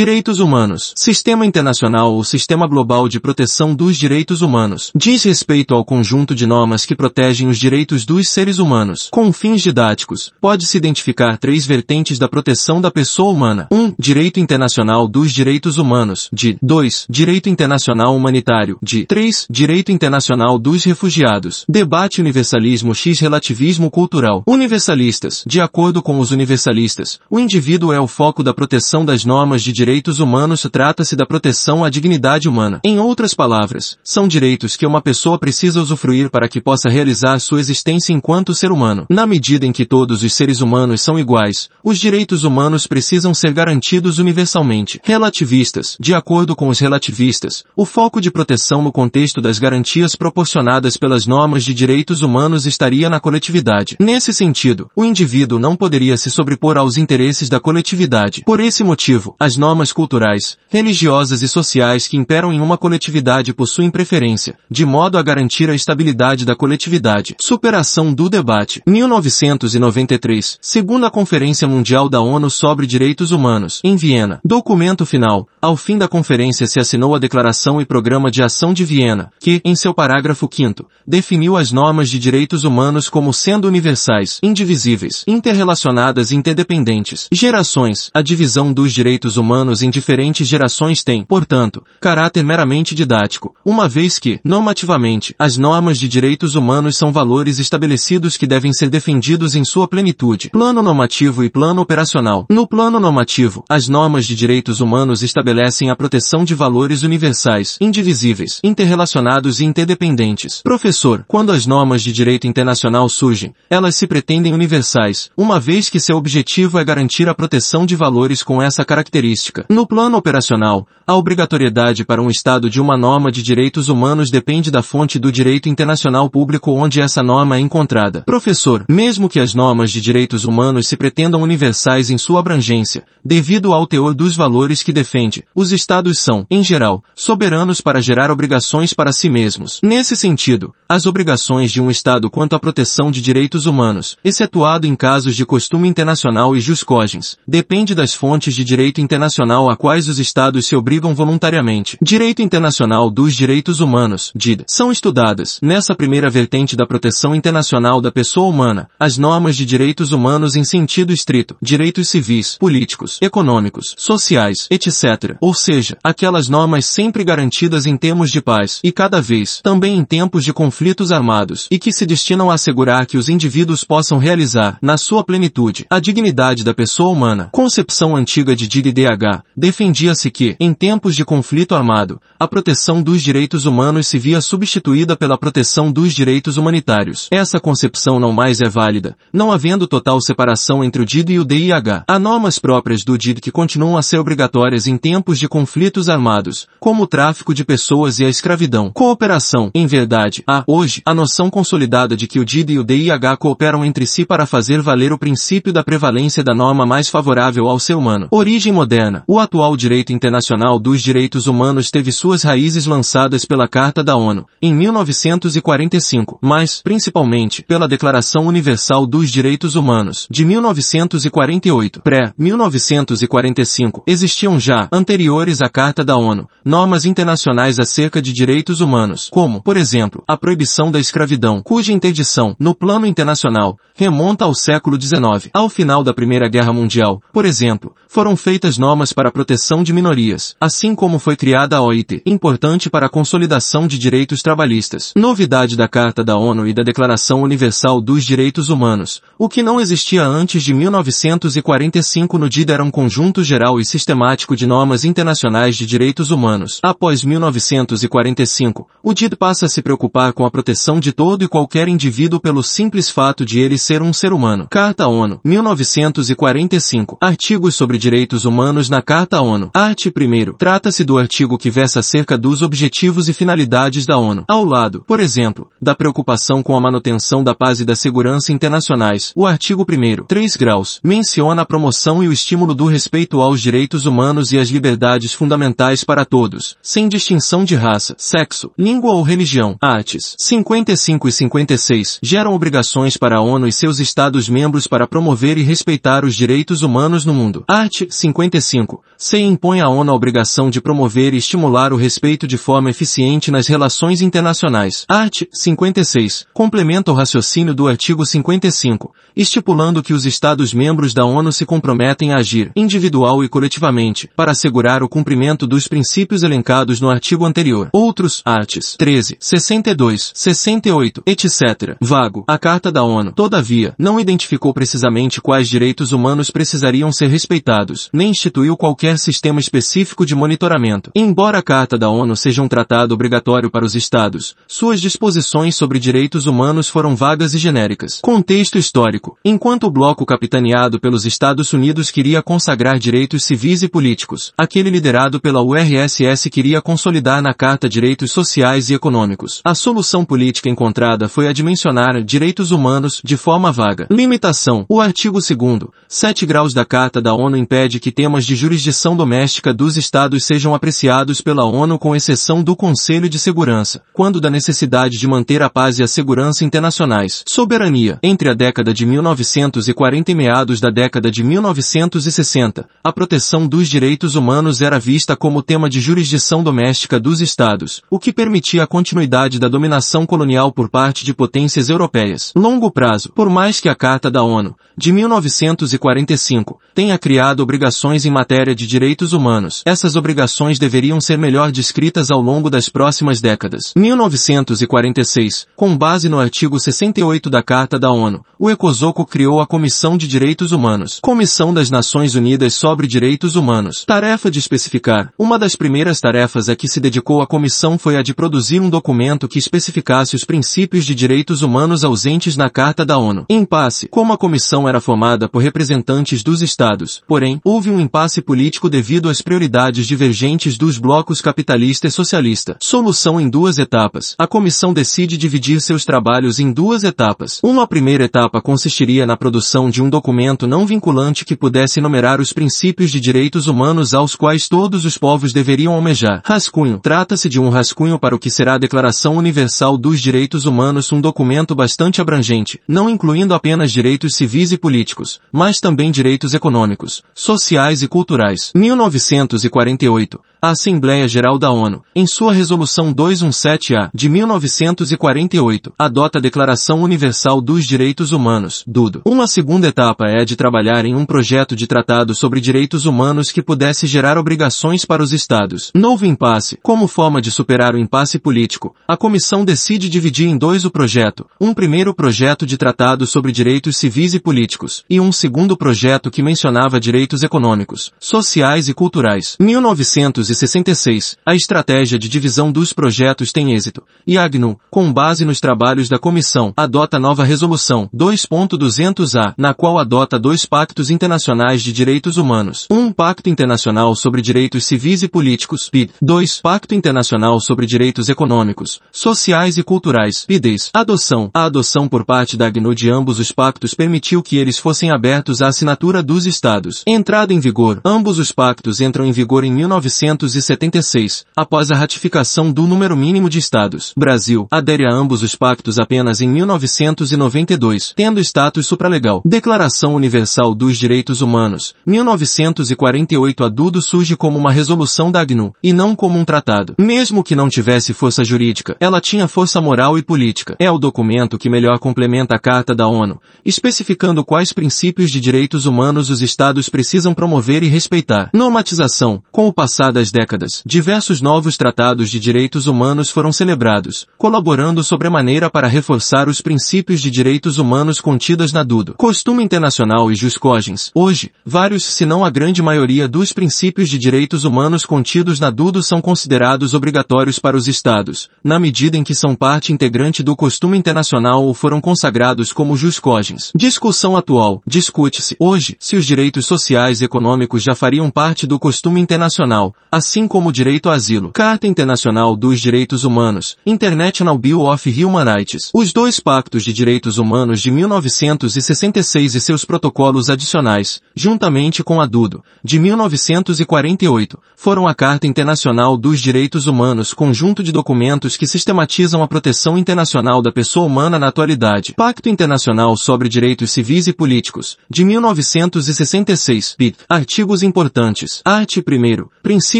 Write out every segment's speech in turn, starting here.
Direitos humanos. Sistema internacional ou sistema global de proteção dos direitos humanos. Diz respeito ao conjunto de normas que protegem os direitos dos seres humanos. Com fins didáticos, pode-se identificar três vertentes da proteção da pessoa humana. 1. Um, direito internacional dos direitos humanos. De 2. Direito internacional humanitário. De 3. Direito internacional dos refugiados. Debate universalismo x relativismo cultural. Universalistas. De acordo com os universalistas, o indivíduo é o foco da proteção das normas de direitos direitos humanos trata-se da proteção à dignidade humana. Em outras palavras, são direitos que uma pessoa precisa usufruir para que possa realizar sua existência enquanto ser humano. Na medida em que todos os seres humanos são iguais, os direitos humanos precisam ser garantidos universalmente. Relativistas. De acordo com os relativistas, o foco de proteção no contexto das garantias proporcionadas pelas normas de direitos humanos estaria na coletividade. Nesse sentido, o indivíduo não poderia se sobrepor aos interesses da coletividade. Por esse motivo, as normas normas culturais, religiosas e sociais que imperam em uma coletividade possuem preferência, de modo a garantir a estabilidade da coletividade. Superação do debate. 1993, segunda Conferência Mundial da ONU sobre Direitos Humanos, em Viena. Documento final. Ao fim da conferência se assinou a Declaração e Programa de Ação de Viena, que, em seu parágrafo 5 definiu as normas de direitos humanos como sendo universais, indivisíveis, interrelacionadas e interdependentes. Gerações. A divisão dos direitos humanos humanos em diferentes gerações tem, portanto, caráter meramente didático, uma vez que, normativamente, as normas de direitos humanos são valores estabelecidos que devem ser defendidos em sua plenitude. Plano normativo e plano operacional. No plano normativo, as normas de direitos humanos estabelecem a proteção de valores universais, indivisíveis, interrelacionados e interdependentes. Professor, quando as normas de direito internacional surgem, elas se pretendem universais, uma vez que seu objetivo é garantir a proteção de valores com essa característica. No plano operacional, a obrigatoriedade para um Estado de uma norma de direitos humanos depende da fonte do direito internacional público onde essa norma é encontrada. Professor, mesmo que as normas de direitos humanos se pretendam universais em sua abrangência, devido ao teor dos valores que defende, os Estados são, em geral, soberanos para gerar obrigações para si mesmos. Nesse sentido, as obrigações de um Estado quanto à proteção de direitos humanos, excetuado em casos de costume internacional e jus cogens, depende das fontes de direito internacional internacional a quais os Estados se obrigam voluntariamente. Direito Internacional dos Direitos Humanos, DID, são estudadas, nessa primeira vertente da proteção internacional da pessoa humana, as normas de direitos humanos em sentido estrito, direitos civis, políticos, econômicos, sociais, etc. Ou seja, aquelas normas sempre garantidas em termos de paz, e cada vez, também em tempos de conflitos armados, e que se destinam a assegurar que os indivíduos possam realizar, na sua plenitude, a dignidade da pessoa humana. Concepção antiga de DID DH defendia-se que, em tempos de conflito armado, a proteção dos direitos humanos se via substituída pela proteção dos direitos humanitários. Essa concepção não mais é válida, não havendo total separação entre o DID e o DIH. Há normas próprias do DID que continuam a ser obrigatórias em tempos de conflitos armados, como o tráfico de pessoas e a escravidão. Cooperação. Em verdade, há, hoje, a noção consolidada de que o DID e o DIH cooperam entre si para fazer valer o princípio da prevalência da norma mais favorável ao ser humano. Origem moderna. O atual direito internacional dos direitos humanos teve suas raízes lançadas pela Carta da ONU, em 1945, mas, principalmente, pela Declaração Universal dos Direitos Humanos, de 1948. Pré-1945, existiam já, anteriores à Carta da ONU, normas internacionais acerca de direitos humanos, como, por exemplo, a proibição da escravidão, cuja interdição, no plano internacional, remonta ao século XIX. Ao final da Primeira Guerra Mundial, por exemplo, foram feitas normas para a proteção de minorias, assim como foi criada a OIT, importante para a consolidação de direitos trabalhistas. Novidade da Carta da ONU e da Declaração Universal dos Direitos Humanos, o que não existia antes de 1945 no DID era um conjunto geral e sistemático de normas internacionais de direitos humanos. Após 1945, o DID passa a se preocupar com a proteção de todo e qualquer indivíduo pelo simples fato de ele ser um ser humano. Carta ONU, 1945. Artigos sobre direitos humanos na Carta ONU. Arte 1. Trata-se do artigo que versa acerca dos objetivos e finalidades da ONU. Ao lado, por exemplo, da preocupação com a manutenção da paz e da segurança internacionais, o artigo 1. 3 graus, menciona a promoção e o estímulo do respeito aos direitos humanos e às liberdades fundamentais para todos, sem distinção de raça, sexo, língua ou religião. Artes 55 e 56 geram obrigações para a ONU e seus Estados-membros para promover e respeitar os direitos humanos no mundo. Art. 55 5. Se impõe à ONU a obrigação de promover e estimular o respeito de forma eficiente nas relações internacionais. Art. 56. Complementa o raciocínio do artigo 55, estipulando que os Estados-membros da ONU se comprometem a agir, individual e coletivamente, para assegurar o cumprimento dos princípios elencados no artigo anterior. Outros, arts. 13, 62, 68, etc. Vago. A Carta da ONU, todavia, não identificou precisamente quais direitos humanos precisariam ser respeitados, nem instituiu qualquer sistema específico de monitoramento. Embora a Carta da ONU seja um tratado obrigatório para os Estados, suas disposições sobre direitos humanos foram vagas e genéricas. Contexto histórico. Enquanto o bloco capitaneado pelos Estados Unidos queria consagrar direitos civis e políticos, aquele liderado pela URSS queria consolidar na Carta direitos sociais e econômicos. A solução política encontrada foi a dimensionar direitos humanos de forma vaga. Limitação. O artigo 2 7 graus da Carta da ONU impede que temas de jurisdição doméstica dos Estados sejam apreciados pela ONU com exceção do Conselho de Segurança, quando da necessidade de manter a paz e a segurança internacionais. Soberania. Entre a década de 1940 e meados da década de 1960, a proteção dos direitos humanos era vista como tema de jurisdição doméstica dos Estados, o que permitia a continuidade da dominação colonial por parte de potências europeias. Longo prazo. Por mais que a Carta da ONU, de 1945, tenha criado obrigações em matéria de direitos humanos. Essas obrigações deveriam ser melhor descritas ao longo das próximas décadas. 1946, com base no artigo 68 da Carta da ONU, o ECOSOCO criou a Comissão de Direitos Humanos, Comissão das Nações Unidas sobre Direitos Humanos. Tarefa de especificar. Uma das primeiras tarefas a que se dedicou a comissão foi a de produzir um documento que especificasse os princípios de direitos humanos ausentes na Carta da ONU. Impasse. Como a comissão era formada por representantes dos estados, porém, houve um impasse político devido às prioridades divergentes dos blocos capitalista e socialista. Solução em duas etapas. A comissão decide dividir seus trabalhos em duas etapas. Uma primeira etapa consistiria na produção de um documento não vinculante que pudesse enumerar os princípios de direitos humanos aos quais todos os povos deveriam almejar. Rascunho. Trata-se de um rascunho para o que será a Declaração Universal dos Direitos Humanos um documento bastante abrangente, não incluindo apenas direitos civis e políticos, mas também direitos econômicos, sociais e culturais. 1948. A Assembleia Geral da ONU, em sua Resolução 217-A de 1948, adota a Declaração Universal dos Direitos Humanos, DUDO. Uma segunda etapa é de trabalhar em um projeto de tratado sobre direitos humanos que pudesse gerar obrigações para os Estados. Novo impasse. Como forma de superar o impasse político, a Comissão decide dividir em dois o projeto. Um primeiro projeto de tratado sobre direitos civis e políticos, e um segundo projeto que mencionava direitos econômicos, sociais e culturais. 1900 1966, a estratégia de divisão dos projetos tem êxito, e a AGNU, com base nos trabalhos da comissão, adota nova resolução 2.200-A, na qual adota dois pactos internacionais de direitos humanos. Um Pacto Internacional sobre Direitos Civis e Políticos, PID. 2. Pacto Internacional sobre Direitos Econômicos, Sociais e Culturais, PIDES. Adoção. A adoção por parte da AGNU de ambos os pactos permitiu que eles fossem abertos à assinatura dos Estados. Entrada em vigor. Ambos os pactos entram em vigor em 1900 1976, após a ratificação do número mínimo de estados. Brasil adere a ambos os pactos apenas em 1992, tendo status supralegal. Declaração Universal dos Direitos Humanos, 1948 Adudo surge como uma resolução da AGNU, e não como um tratado. Mesmo que não tivesse força jurídica, ela tinha força moral e política. É o documento que melhor complementa a Carta da ONU, especificando quais princípios de direitos humanos os estados precisam promover e respeitar. Normatização. Com o passar das décadas, diversos novos tratados de direitos humanos foram celebrados, colaborando sobremaneira para reforçar os princípios de direitos humanos contidos na DUDO. Costume internacional e juscogens. Hoje, vários se não a grande maioria dos princípios de direitos humanos contidos na DUDO são considerados obrigatórios para os Estados, na medida em que são parte integrante do costume internacional ou foram consagrados como juscogens. Discussão atual. Discute-se, hoje, se os direitos sociais e econômicos já fariam parte do costume internacional, assim como o direito ao asilo, Carta Internacional dos Direitos Humanos, International Bill of Human Rights, os dois pactos de direitos humanos de 1966 e seus protocolos adicionais, juntamente com a DUDO, de 1948, foram a Carta Internacional dos Direitos Humanos, conjunto de documentos que sistematizam a proteção internacional da pessoa humana na atualidade. Pacto Internacional sobre Direitos Civis e Políticos, de 1966, PIT, artigo Artigos importantes. Art. 1. Princípio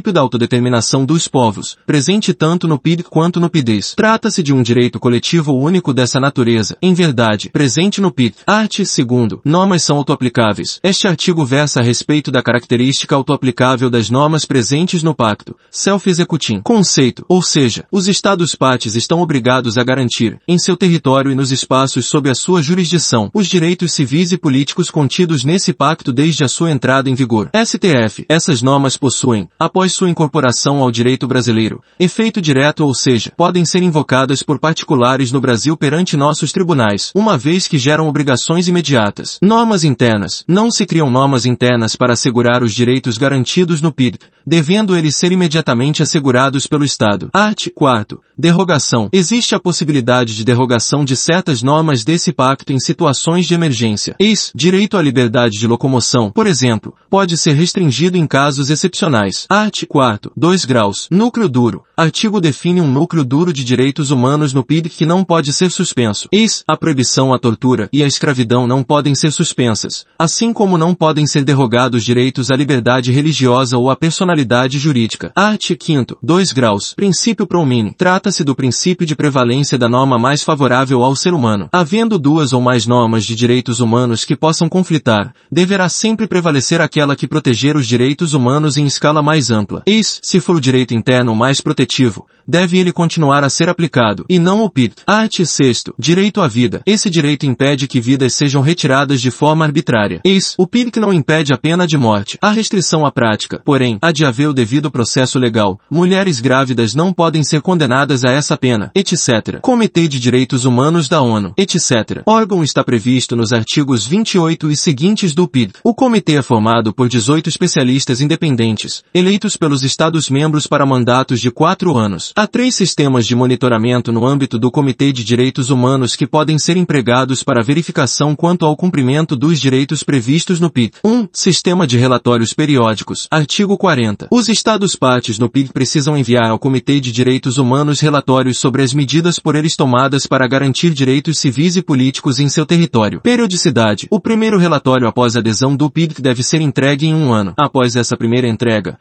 da autodeterminação dos povos, presente tanto no PID quanto no PIDES. Trata-se de um direito coletivo único dessa natureza, em verdade, presente no PID. Art. 2. Normas são autoaplicáveis. Este artigo versa a respeito da característica autoaplicável das normas presentes no Pacto. Self-executing. Conceito, ou seja, os Estados-partes estão obrigados a garantir, em seu território e nos espaços sob a sua jurisdição, os direitos civis e políticos contidos nesse pacto desde a sua entrada em vigor. STF. Essas normas possuem, após sua incorporação ao direito brasileiro, efeito direto ou seja, podem ser invocadas por particulares no Brasil perante nossos tribunais, uma vez que geram obrigações imediatas. Normas internas. Não se criam normas internas para assegurar os direitos garantidos no PID, devendo eles ser imediatamente assegurados pelo Estado. Art. 4. Derrogação. Existe a possibilidade de derrogação de certas normas desse pacto em situações de emergência. Eis, direito à liberdade de locomoção, por exemplo, pode ser restringido em casos excepcionais. Art. 4. 2 graus. Núcleo duro. Artigo define um núcleo duro de direitos humanos no PID que não pode ser suspenso. Eis, a proibição à tortura e à escravidão não podem ser suspensas, assim como não podem ser derrogados direitos à liberdade religiosa ou à personalidade jurídica. Art. 5. 2 graus. Princípio pro mini. Trata-se do princípio de prevalência da norma mais favorável ao ser humano. Havendo duas ou mais normas de direitos humanos que possam conflitar, deverá sempre prevalecer aquela que proteger os direitos humanos em escala mais ampla. Eis, se for o direito interno mais protetivo, deve ele continuar a ser aplicado, e não o PIT. Art. 6. Direito à vida. Esse direito impede que vidas sejam retiradas de forma arbitrária. Eis, o PIT não impede a pena de morte. A restrição à prática, porém, há de haver o devido processo legal. Mulheres grávidas não podem ser condenadas a essa pena, etc. Comitê de Direitos Humanos da ONU, etc. Órgão está previsto nos artigos 28 e seguintes do PID. O comitê é formado por 18 especialistas independentes, eleitos pelos Estados-membros para mandatos de quatro anos. Há três sistemas de monitoramento no âmbito do Comitê de Direitos Humanos que podem ser empregados para verificação quanto ao cumprimento dos direitos previstos no PID. 1. Um, sistema de relatórios periódicos. Artigo 40. Os Estados-partes no PID precisam enviar ao Comitê de Direitos Humanos relatórios sobre as medidas por eles tomadas para garantir direitos civis e políticos em seu território. Periodicidade. O primeiro relatório após a adesão do PID deve ser entregue em um ano. Após essa primeira entrega,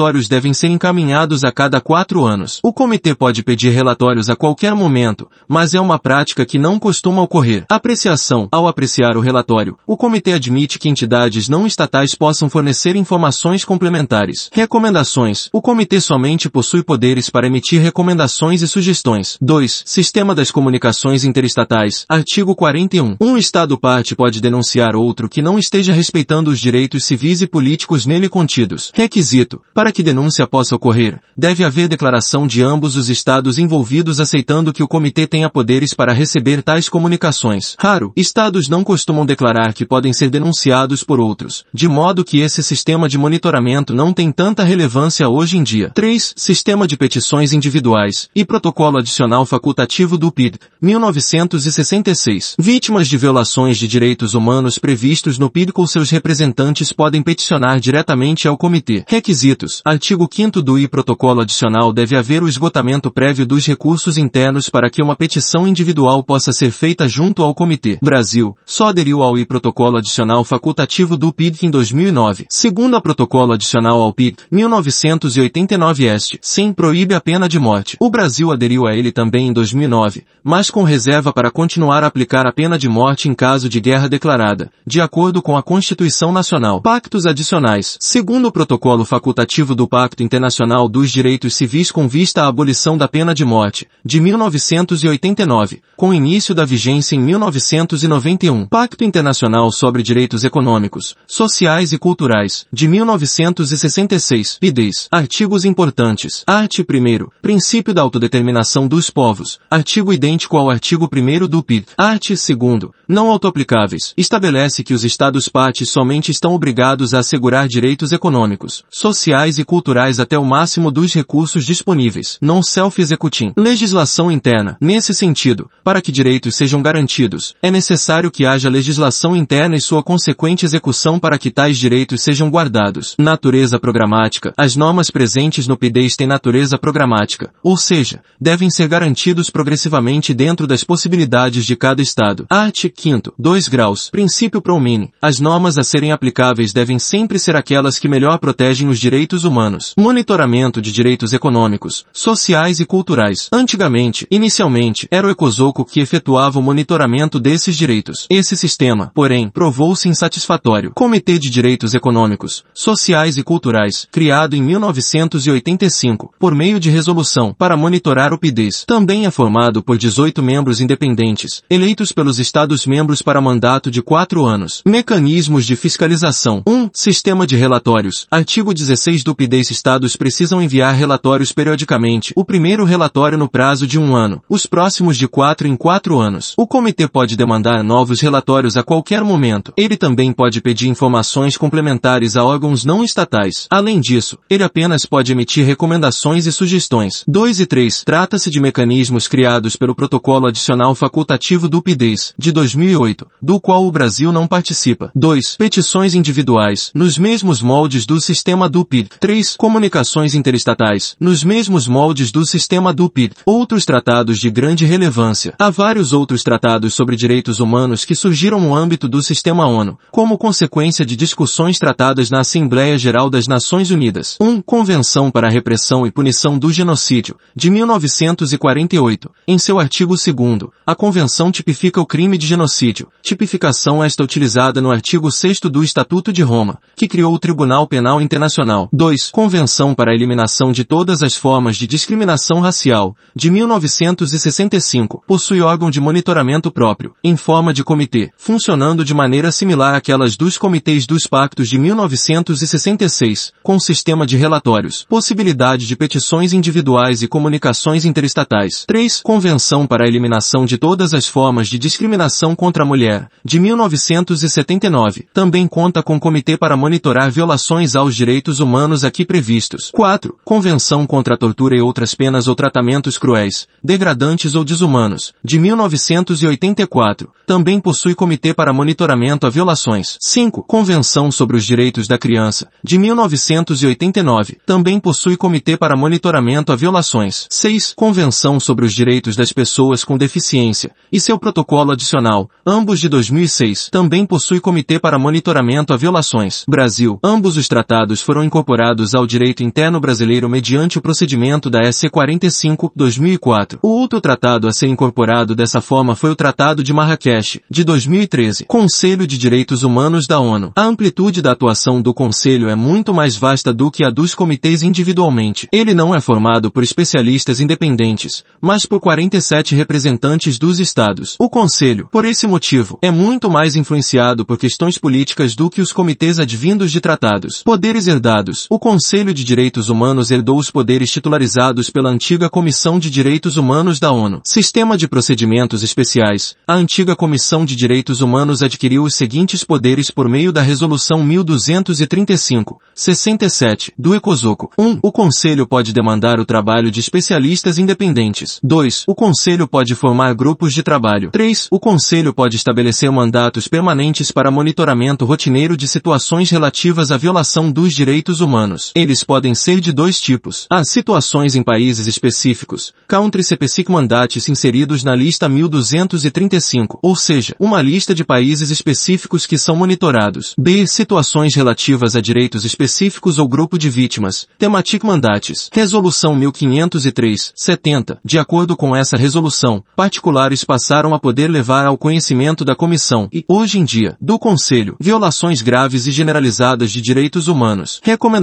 relatórios devem ser encaminhados a cada quatro anos. O comitê pode pedir relatórios a qualquer momento, mas é uma prática que não costuma ocorrer. Apreciação. Ao apreciar o relatório, o comitê admite que entidades não estatais possam fornecer informações complementares. Recomendações. O comitê somente possui poderes para emitir recomendações e sugestões. 2. Sistema das comunicações interestatais. Artigo 41. Um Estado parte pode denunciar outro que não esteja respeitando os direitos civis e políticos nele contidos. Requisito. Para que denúncia possa ocorrer, deve haver declaração de ambos os estados envolvidos aceitando que o comitê tenha poderes para receber tais comunicações. Raro, estados não costumam declarar que podem ser denunciados por outros, de modo que esse sistema de monitoramento não tem tanta relevância hoje em dia. 3. Sistema de petições individuais e protocolo adicional facultativo do PID, 1966. Vítimas de violações de direitos humanos previstos no PID com seus representantes podem peticionar diretamente ao comitê. Requisitos. Artigo 5 do I protocolo adicional deve haver o esgotamento prévio dos recursos internos para que uma petição individual possa ser feita junto ao comitê. Brasil só aderiu ao I protocolo adicional facultativo do PID em 2009. Segundo a protocolo adicional ao PID, 1989 este, sim, proíbe a pena de morte. O Brasil aderiu a ele também em 2009, mas com reserva para continuar a aplicar a pena de morte em caso de guerra declarada, de acordo com a Constituição Nacional. Pactos adicionais. Segundo o protocolo facultativo do Pacto Internacional dos Direitos Civis com vista à abolição da pena de morte, de 1989, com início da vigência em 1991. Pacto Internacional sobre Direitos Econômicos, Sociais e Culturais, de 1966. PIDES. Artigos importantes. Art. 1. Princípio da autodeterminação dos povos. Artigo idêntico ao artigo 1 do PID. Art. 2. Não autoaplicáveis. Estabelece que os Estados-partes somente estão obrigados a assegurar direitos econômicos, sociais e culturais até o máximo dos recursos disponíveis. Non self-executing. Legislação interna. Nesse sentido, para que direitos sejam garantidos, é necessário que haja legislação interna e sua consequente execução para que tais direitos sejam guardados. Natureza programática. As normas presentes no PIDES têm natureza programática, ou seja, devem ser garantidos progressivamente dentro das possibilidades de cada Estado. Art. 5 2 graus. Princípio pro. As normas a serem aplicáveis devem sempre ser aquelas que melhor protegem os direitos humanos. Monitoramento de direitos econômicos, sociais e culturais. Antigamente, inicialmente, era o ECOSOCO que efetuava o monitoramento desses direitos. Esse sistema, porém, provou-se insatisfatório. Comitê de Direitos Econômicos, Sociais e Culturais, criado em 1985, por meio de resolução, para monitorar o PIDES. Também é formado por 18 membros independentes, eleitos pelos Estados-membros para mandato de quatro anos. Mecanismos de fiscalização. 1. Um, sistema de relatórios. Artigo 16 do PIDES Estados precisam enviar relatórios periodicamente. O primeiro relatório no prazo de um ano. Os próximos de quatro em quatro anos. O comitê pode demandar novos relatórios a qualquer momento. Ele também pode pedir informações complementares a órgãos não estatais. Além disso, ele apenas pode emitir recomendações e sugestões. 2 e 3. Trata-se de mecanismos criados pelo Protocolo Adicional Facultativo do PIDES, de 2008, do qual o Brasil não participa. 2. Petições individuais, nos mesmos moldes do sistema do PID. 3. Comunicações interestatais, nos mesmos moldes do sistema do PID. Outros tratados de grande relevância. Há vários outros tratados sobre direitos humanos que surgiram no âmbito do sistema ONU, como consequência de discussões tratadas na Assembleia Geral das Nações Unidas. 1. Um, Convenção para a Repressão e Punição do Genocídio, de 1948. Em seu artigo 2 a Convenção tipifica o crime de genocídio. Tipificação esta utilizada no artigo 6 do Estatuto de Roma, que criou o Tribunal Penal Internacional. 2. Convenção para a Eliminação de Todas as Formas de Discriminação Racial, de 1965. Possui órgão de monitoramento próprio, em forma de comitê, funcionando de maneira similar àquelas dos comitês dos pactos de 1966, com sistema de relatórios, possibilidade de petições individuais e comunicações interestatais. 3. Convenção para a Eliminação de Todas as Formas de Discriminação contra a Mulher, de 1979. Também conta com comitê para monitorar violações aos direitos humanos aqui previstos. 4. Convenção contra a Tortura e outras penas ou tratamentos cruéis, degradantes ou desumanos, de 1984. Também possui comitê para monitoramento a violações. 5. Convenção sobre os Direitos da Criança, de 1989. Também possui comitê para monitoramento a violações. 6. Convenção sobre os Direitos das Pessoas com Deficiência, e seu protocolo adicional, ambos de 2006. Também possui comitê para monitoramento a violações. Brasil. Ambos os tratados foram incorporados ao direito interno brasileiro mediante o procedimento da SC 45, 2004. O outro tratado a ser incorporado dessa forma foi o Tratado de Marrakech, de 2013. Conselho de Direitos Humanos da ONU. A amplitude da atuação do Conselho é muito mais vasta do que a dos comitês individualmente. Ele não é formado por especialistas independentes, mas por 47 representantes dos estados. O Conselho, por esse motivo, é muito mais influenciado por questões políticas do que os comitês advindos de tratados. Poderes herdados. O Conselho de Direitos Humanos herdou os poderes titularizados pela antiga Comissão de Direitos Humanos da ONU. Sistema de Procedimentos Especiais. A antiga Comissão de Direitos Humanos adquiriu os seguintes poderes por meio da Resolução 1235, 67, do ECOSOCO. 1. O Conselho pode demandar o trabalho de especialistas independentes. 2. O Conselho pode formar grupos de trabalho. 3. O Conselho pode estabelecer mandatos permanentes para monitoramento rotineiro de situações relativas à violação dos direitos humanos. Eles podem ser de dois tipos. Há situações em países específicos, Country Specific Mandates inseridos na lista 1235, ou seja, uma lista de países específicos que são monitorados. B. Situações relativas a direitos específicos ou grupo de vítimas, Thematic Mandates. Resolução 1503, 70. De acordo com essa resolução, particulares passaram a poder levar ao conhecimento da Comissão e, hoje em dia, do Conselho, violações graves e generalizadas de direitos humanos.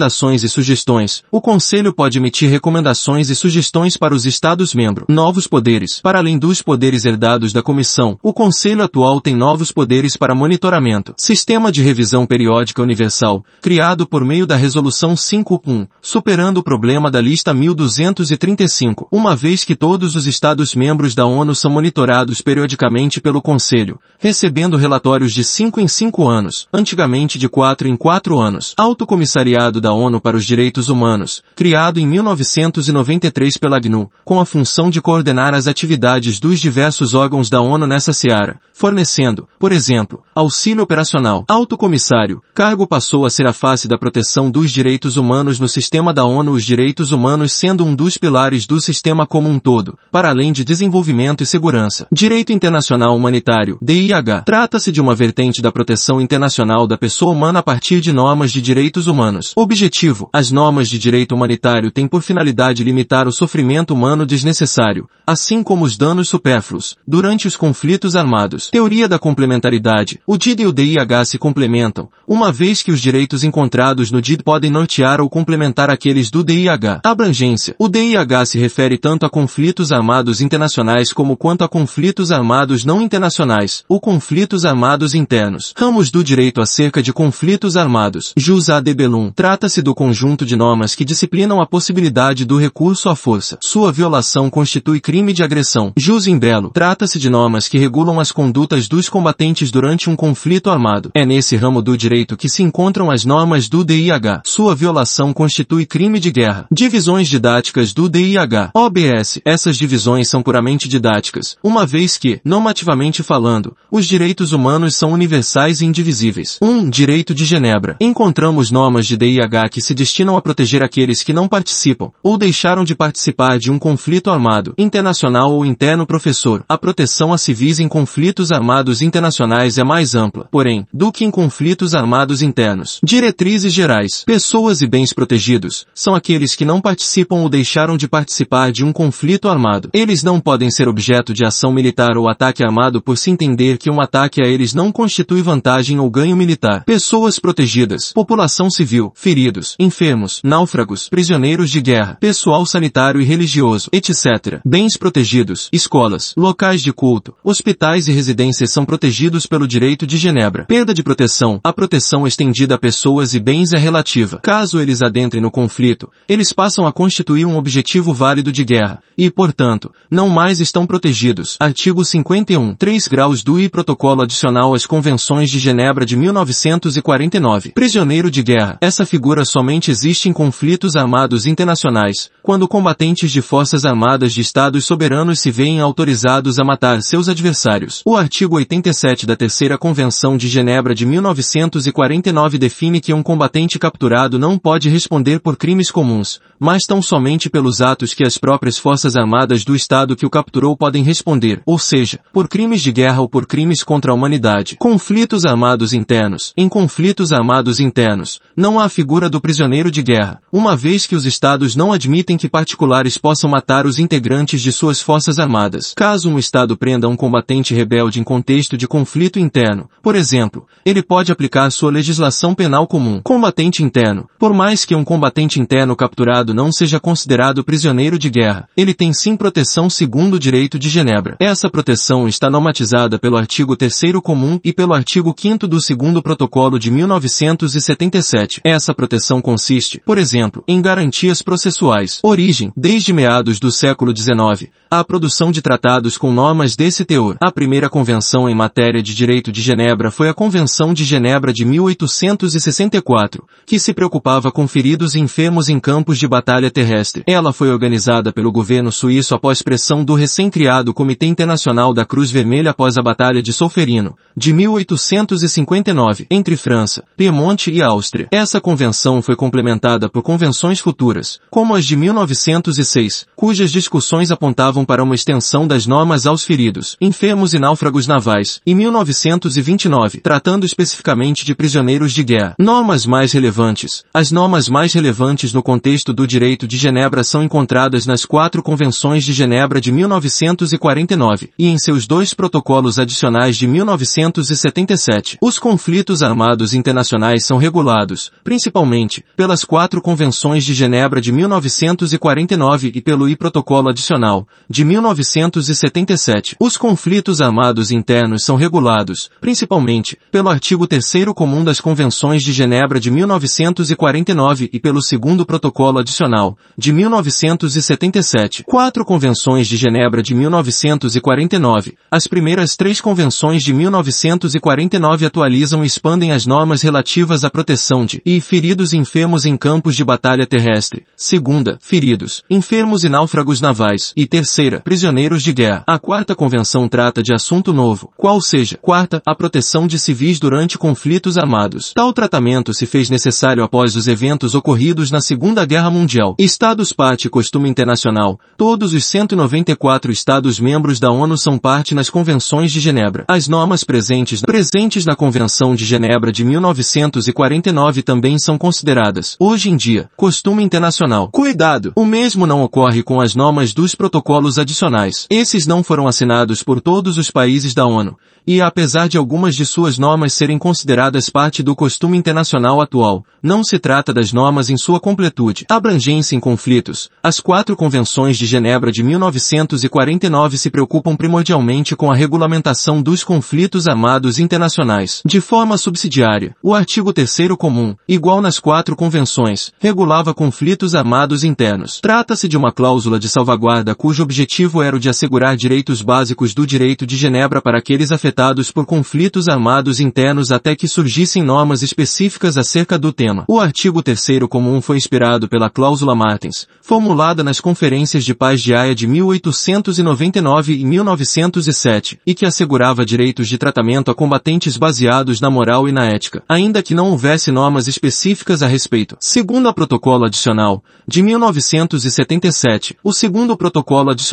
Recomendações e sugestões. O Conselho pode emitir recomendações e sugestões para os Estados-membros. Novos poderes. Para além dos poderes herdados da Comissão, o Conselho atual tem novos poderes para monitoramento. Sistema de revisão periódica universal, criado por meio da Resolução 5.1, superando o problema da lista 1235, uma vez que todos os Estados-membros da ONU são monitorados periodicamente pelo Conselho, recebendo relatórios de 5 em 5 anos, antigamente de 4 em 4 anos. Alto Comissariado da ONU para os Direitos Humanos, criado em 1993 pela GNU, com a função de coordenar as atividades dos diversos órgãos da ONU nessa seara, fornecendo, por exemplo, auxílio operacional. Alto Comissário, cargo passou a ser a face da proteção dos direitos humanos no sistema da ONU os direitos humanos sendo um dos pilares do sistema como um todo, para além de desenvolvimento e segurança. Direito Internacional Humanitário, DIH, trata-se de uma vertente da proteção internacional da pessoa humana a partir de normas de direitos humanos. Objetivo. As normas de direito humanitário têm por finalidade limitar o sofrimento humano desnecessário, assim como os danos supérfluos, durante os conflitos armados. Teoria da complementaridade. O DID e o DIH se complementam, uma vez que os direitos encontrados no DID podem nortear ou complementar aqueles do DIH. Abrangência. O DIH se refere tanto a conflitos armados internacionais como quanto a conflitos armados não internacionais, ou conflitos armados internos. Ramos do direito acerca de conflitos armados. Jus ad bellum. Trata-se do conjunto de normas que disciplinam a possibilidade do recurso à força. Sua violação constitui crime de agressão. Jus in bello. Trata-se de normas que regulam as condutas dos combatentes durante um conflito armado. É nesse ramo do direito que se encontram as normas do DIH. Sua violação constitui crime de guerra. Divisões didáticas do DIH. OBS. Essas divisões são puramente didáticas, uma vez que, normativamente falando, os direitos humanos são universais e indivisíveis. 1. Um, direito de Genebra. Encontramos normas de DIH que se destinam a proteger aqueles que não participam, ou deixaram de participar de um conflito armado, internacional ou interno professor. A proteção a civis em conflitos armados internacionais é mais ampla, porém, do que em conflitos armados internos. Diretrizes gerais. Pessoas e bens protegidos são aqueles que não participam ou deixaram de participar de um conflito armado. Eles não podem ser objeto de ação militar ou ataque armado por se entender que um ataque a eles não constitui vantagem ou ganho militar. Pessoas protegidas, população civil, feridos, enfermos, náufragos, prisioneiros de guerra, pessoal sanitário e religioso, etc. Bens protegidos, escolas, locais de culto, hospitais e residências são protegidos pelo direito de Genebra. Perda de proteção. A proteção estendida a pessoas e bens é relativa. Caso eles adentrem no conflito, eles passam a constituir um objetivo válido de guerra, e, portanto, não mais estão protegidos. Artigo 51. 3 graus do I Protocolo adicional às Convenções de Genebra de 1949. Prisioneiro de guerra. Essa figura somente existe em conflitos armados internacionais, quando combatentes de forças armadas de estados soberanos se veem autorizados a matar seus adversários. O artigo 87 da Terceira Convenção de Genebra de 1949 define que um combatente capturado não pode responder por crimes comuns, mas tão somente pelos atos que as próprias forças armadas do estado que o capturou podem responder, ou seja, por crimes de guerra ou por crimes contra a humanidade. Conflitos armados internos. Em conflitos armados internos, não há a do prisioneiro de guerra, uma vez que os estados não admitem que particulares possam matar os integrantes de suas forças armadas. Caso um estado prenda um combatente rebelde em contexto de conflito interno, por exemplo, ele pode aplicar sua legislação penal comum. Combatente interno. Por mais que um combatente interno capturado não seja considerado prisioneiro de guerra, ele tem sim proteção segundo o direito de Genebra. Essa proteção está normatizada pelo artigo 3 comum e pelo artigo 5 do segundo protocolo de 1977. Essa proteção consiste, por exemplo, em garantias processuais. Origem, desde meados do século XIX, a produção de tratados com normas desse teor. A primeira convenção em matéria de direito de Genebra foi a Convenção de Genebra de 1864, que se preocupava com feridos e enfermos em campos de batalha terrestre. Ela foi organizada pelo governo suíço após pressão do recém-criado Comitê Internacional da Cruz Vermelha após a Batalha de Solferino, de 1859, entre França, Piemonte e Áustria. Essa convenção foi complementada por convenções futuras, como as de 1906, cujas discussões apontavam para uma extensão das normas aos feridos, enfermos e náufragos navais, e 1929, tratando especificamente de prisioneiros de guerra. Normas mais relevantes. As normas mais relevantes no contexto do direito de Genebra são encontradas nas quatro convenções de Genebra de 1949 e em seus dois protocolos adicionais de 1977. Os conflitos armados internacionais são regulados, principalmente, pelas quatro convenções de Genebra de 1949 e pelo I-Protocolo Adicional, de 1977. Os conflitos armados internos são regulados, principalmente, pelo artigo 3 comum das Convenções de Genebra de 1949 e pelo segundo Protocolo Adicional, de 1977. Quatro convenções de Genebra de 1949. As primeiras três convenções de 1949 atualizam e expandem as normas relativas à proteção de e feridos enfermos em campos de batalha terrestre. Segunda, feridos, enfermos e náufragos navais. E terceira, prisioneiros de guerra. A quarta convenção trata de assunto novo, qual seja, quarta, a proteção de civis durante conflitos armados. Tal tratamento se fez necessário após os eventos ocorridos na Segunda Guerra Mundial. Estados parte costume internacional. Todos os 194 Estados-membros da ONU são parte nas convenções de Genebra. As normas presentes, presentes na Convenção de Genebra de 1949 também são consideradas, hoje em dia, costume internacional. Cuidado! O mesmo não ocorre com as normas dos protocolos adicionais. Esses não foram assinados por todos os países da ONU, e apesar de algumas de suas normas serem consideradas parte do costume internacional atual, não se trata das normas em sua completude. Abrangência em conflitos. As quatro convenções de Genebra de 1949 se preocupam primordialmente com a regulamentação dos conflitos armados internacionais. De forma subsidiária, o artigo 3 comum, igual nas quatro convenções, regulava conflitos armados internos. Trata-se de uma cláusula de salvaguarda cujo objetivo era o de assegurar direitos básicos do direito de Genebra para aqueles afetados afetados por conflitos armados internos até que surgissem normas específicas acerca do tema. O artigo 3 comum foi inspirado pela cláusula Martens, formulada nas conferências de paz de Haia de 1899 e 1907, e que assegurava direitos de tratamento a combatentes baseados na moral e na ética, ainda que não houvesse normas específicas a respeito. Segundo a protocolo adicional, de 1977, o segundo protocolo adicional,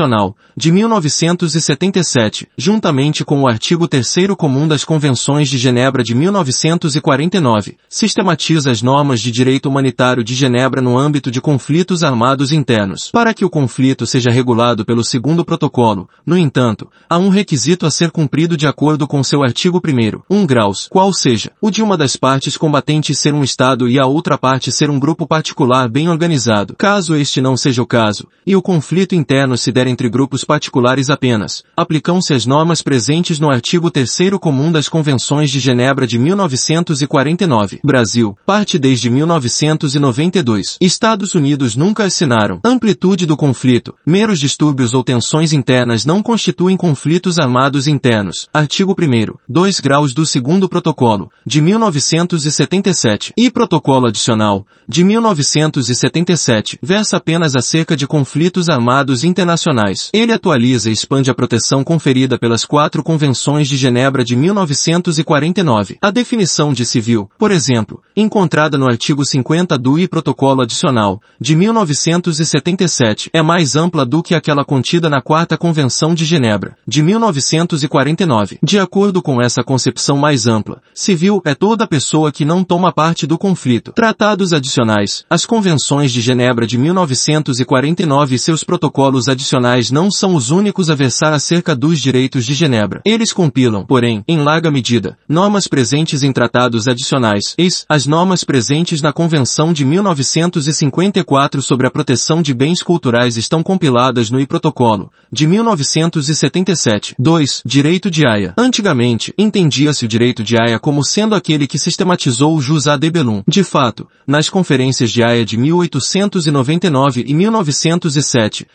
de 1977, juntamente com o artigo terceiro comum das Convenções de Genebra de 1949, sistematiza as normas de direito humanitário de Genebra no âmbito de conflitos armados internos. Para que o conflito seja regulado pelo segundo protocolo, no entanto, há um requisito a ser cumprido de acordo com seu artigo 1 um graus, qual seja, o de uma das partes combatentes ser um Estado e a outra parte ser um grupo particular bem organizado. Caso este não seja o caso, e o conflito interno se der entre grupos particulares apenas, aplicam-se as normas presentes no artigo artigo 3 comum das Convenções de Genebra de 1949. Brasil, parte desde 1992. Estados Unidos nunca assinaram. Amplitude do conflito. Meros distúrbios ou tensões internas não constituem conflitos armados internos. Artigo 1 2 graus do segundo protocolo, de 1977. E protocolo adicional, de 1977, versa apenas acerca de conflitos armados internacionais. Ele atualiza e expande a proteção conferida pelas quatro convenções de de Genebra de 1949. A definição de civil, por exemplo, encontrada no artigo 50 do I Protocolo Adicional, de 1977, é mais ampla do que aquela contida na Quarta Convenção de Genebra, de 1949. De acordo com essa concepção mais ampla, civil é toda pessoa que não toma parte do conflito. Tratados adicionais. As convenções de Genebra de 1949 e seus protocolos adicionais não são os únicos a versar acerca dos direitos de Genebra. Eles compilam porém, em larga medida, normas presentes em tratados adicionais, eis, as normas presentes na Convenção de 1954 sobre a proteção de bens culturais estão compiladas no I-Protocolo, de 1977. 2. Direito de Haia. Antigamente, entendia-se o direito de Haia como sendo aquele que sistematizou o jus ad bellum. De fato, nas conferências de Haia de 1899 e 1907,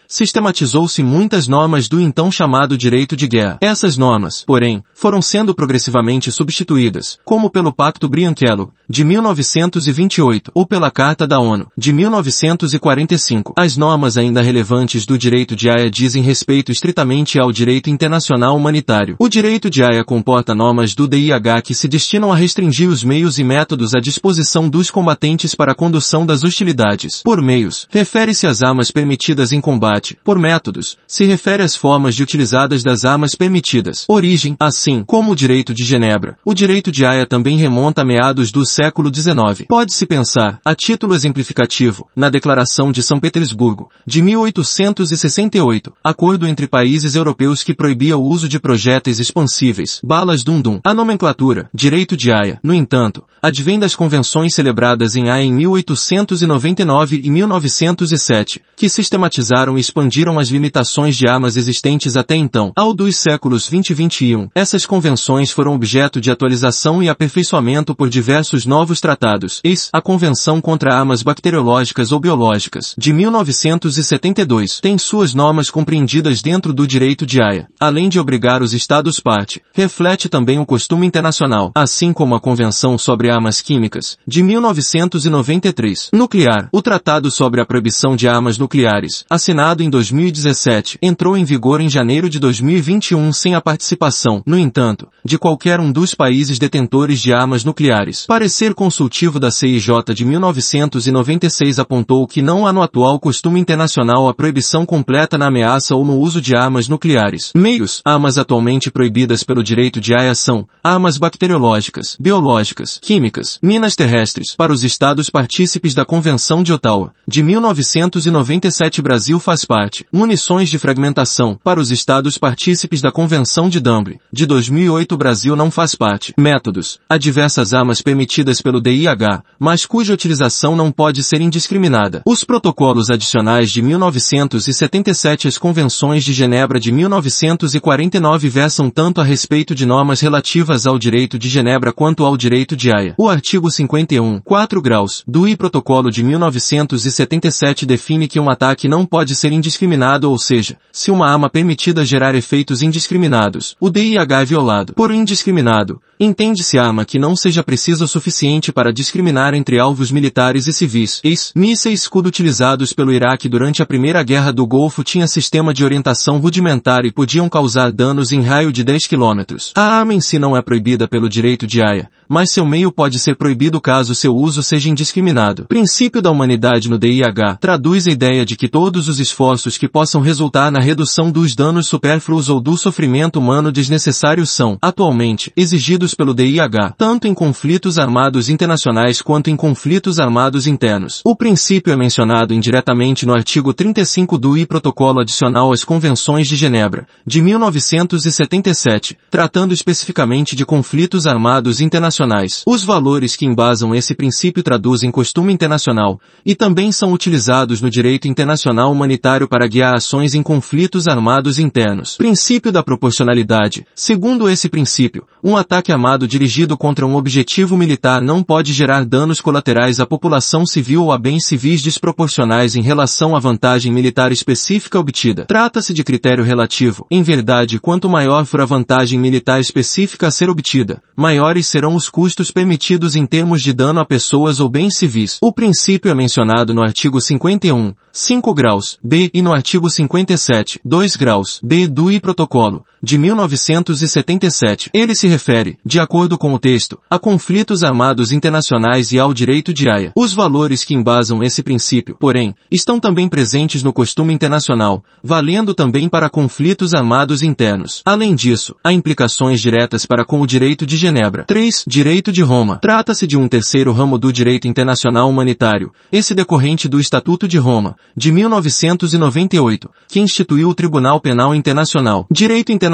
sistematizou-se muitas normas do então chamado direito de guerra. Essas normas, porém, foram sendo progressivamente substituídas, como pelo Pacto Briancello, de 1928, ou pela Carta da ONU, de 1945. As normas ainda relevantes do direito de Haia dizem respeito estritamente ao direito internacional humanitário. O direito de Haia comporta normas do DIH que se destinam a restringir os meios e métodos à disposição dos combatentes para a condução das hostilidades. Por meios, refere-se às armas permitidas em combate. Por métodos, se refere às formas de utilizadas das armas permitidas. Origem, Assim como o direito de Genebra, o direito de Haia também remonta a meados do século XIX. Pode-se pensar, a título exemplificativo, na Declaração de São Petersburgo, de 1868, acordo entre países europeus que proibia o uso de projéteis expansíveis, balas dum-dum. A nomenclatura, direito de Haia, no entanto, advém das convenções celebradas em Haia em 1899 e 1907, que sistematizaram e expandiram as limitações de armas existentes até então. Ao dos séculos 20 e 21, essas convenções foram objeto de atualização e aperfeiçoamento por diversos novos tratados. Eis a Convenção contra Armas Bacteriológicas ou Biológicas, de 1972, tem suas normas compreendidas dentro do direito de Haia. Além de obrigar os Estados-parte, reflete também o costume internacional, assim como a Convenção sobre Armas Químicas, de 1993. Nuclear. O Tratado sobre a Proibição de Armas Nucleares, assinado em 2017, entrou em vigor em janeiro de 2021 sem a participação no entanto, de qualquer um dos países detentores de armas nucleares. Parecia parecer consultivo da CIJ de 1996 apontou que não há no atual costume internacional a proibição completa na ameaça ou no uso de armas nucleares. Meios, armas atualmente proibidas pelo direito de AIA são armas bacteriológicas, biológicas, químicas, minas terrestres, para os estados partícipes da Convenção de Ottawa. De 1997 Brasil faz parte. Munições de fragmentação, para os estados partícipes da Convenção de Dublin. De 2008 Brasil não faz parte. Métodos. Há diversas armas permitidas pelo DIH, mas cuja utilização não pode ser indiscriminada. Os protocolos adicionais de 1977 às convenções de Genebra de 1949 versam tanto a respeito de normas relativas ao direito de Genebra quanto ao direito de Haia. O artigo 51, 4 graus, do I Protocolo de 1977 define que um ataque não pode ser indiscriminado ou seja, se uma arma permitida gerar efeitos indiscriminados, o DIH é violado. Por indiscriminado, entende-se arma que não seja precisa o suficiente para discriminar entre alvos militares e civis. Ex, mísseis escudo utilizados pelo Iraque durante a Primeira Guerra do Golfo tinha sistema de orientação rudimentar e podiam causar danos em raio de 10 km. A arma em si não é proibida pelo direito de Haia, mas seu meio pode ser proibido caso seu uso seja indiscriminado. Princípio da humanidade no DIH traduz a ideia de que todos os esforços que possam resultar na redução dos danos supérfluos ou do sofrimento humano desnecessário são, atualmente, exigidos pelo DIH, tanto em conflitos armados internacionais quanto em conflitos armados internos. O princípio é mencionado indiretamente no artigo 35 do I Protocolo Adicional às Convenções de Genebra, de 1977, tratando especificamente de conflitos armados internacionais. Os valores que embasam esse princípio traduzem costume internacional, e também são utilizados no direito internacional humanitário para guiar ações em conflitos armados internos. Princípio da proporcionalidade. Segundo esse princípio, um ataque armado dirigido contra um objetivo militar não pode gerar danos colaterais à população civil ou a bens civis desproporcionais em relação à vantagem militar específica obtida. Trata-se de critério relativo. Em verdade, quanto maior for a vantagem militar específica a ser obtida, maiores serão os custos permitidos em termos de dano a pessoas ou bens civis. O princípio é mencionado no artigo 51, 5 graus, B e no artigo 57, 2 graus, B do I Protocolo, de 1977. Ele se refere, de acordo com o texto, a conflitos armados internacionais e ao direito de Haia. Os valores que embasam esse princípio, porém, estão também presentes no costume internacional, valendo também para conflitos armados internos. Além disso, há implicações diretas para com o direito de Genebra. 3. Direito de Roma. Trata-se de um terceiro ramo do direito internacional humanitário, esse decorrente do Estatuto de Roma, de 1998, que instituiu o Tribunal Penal Internacional. Direito Internacional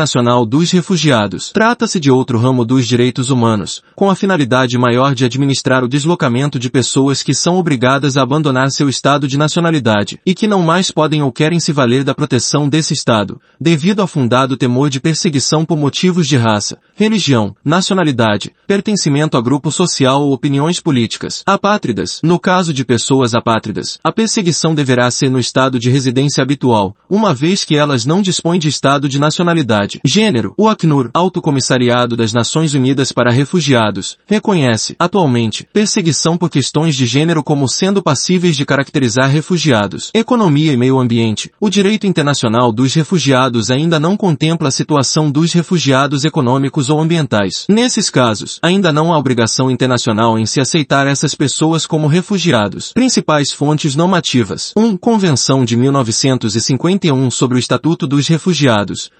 dos Refugiados. Trata-se de outro ramo dos direitos humanos, com a finalidade maior de administrar o deslocamento de pessoas que são obrigadas a abandonar seu estado de nacionalidade, e que não mais podem ou querem se valer da proteção desse estado, devido ao fundado temor de perseguição por motivos de raça, religião, nacionalidade, pertencimento a grupo social ou opiniões políticas. Apátridas. No caso de pessoas apátridas, a perseguição deverá ser no estado de residência habitual, uma vez que elas não dispõem de estado de nacionalidade. Gênero. O Acnur, Alto Comissariado das Nações Unidas para Refugiados, reconhece, atualmente, perseguição por questões de gênero como sendo passíveis de caracterizar refugiados. Economia e meio ambiente. O direito internacional dos refugiados ainda não contempla a situação dos refugiados econômicos ou ambientais. Nesses casos, ainda não há obrigação internacional em se aceitar essas pessoas como refugiados. Principais fontes normativas. 1. Um, Convenção de 1951 sobre o Estatuto dos Refugiados.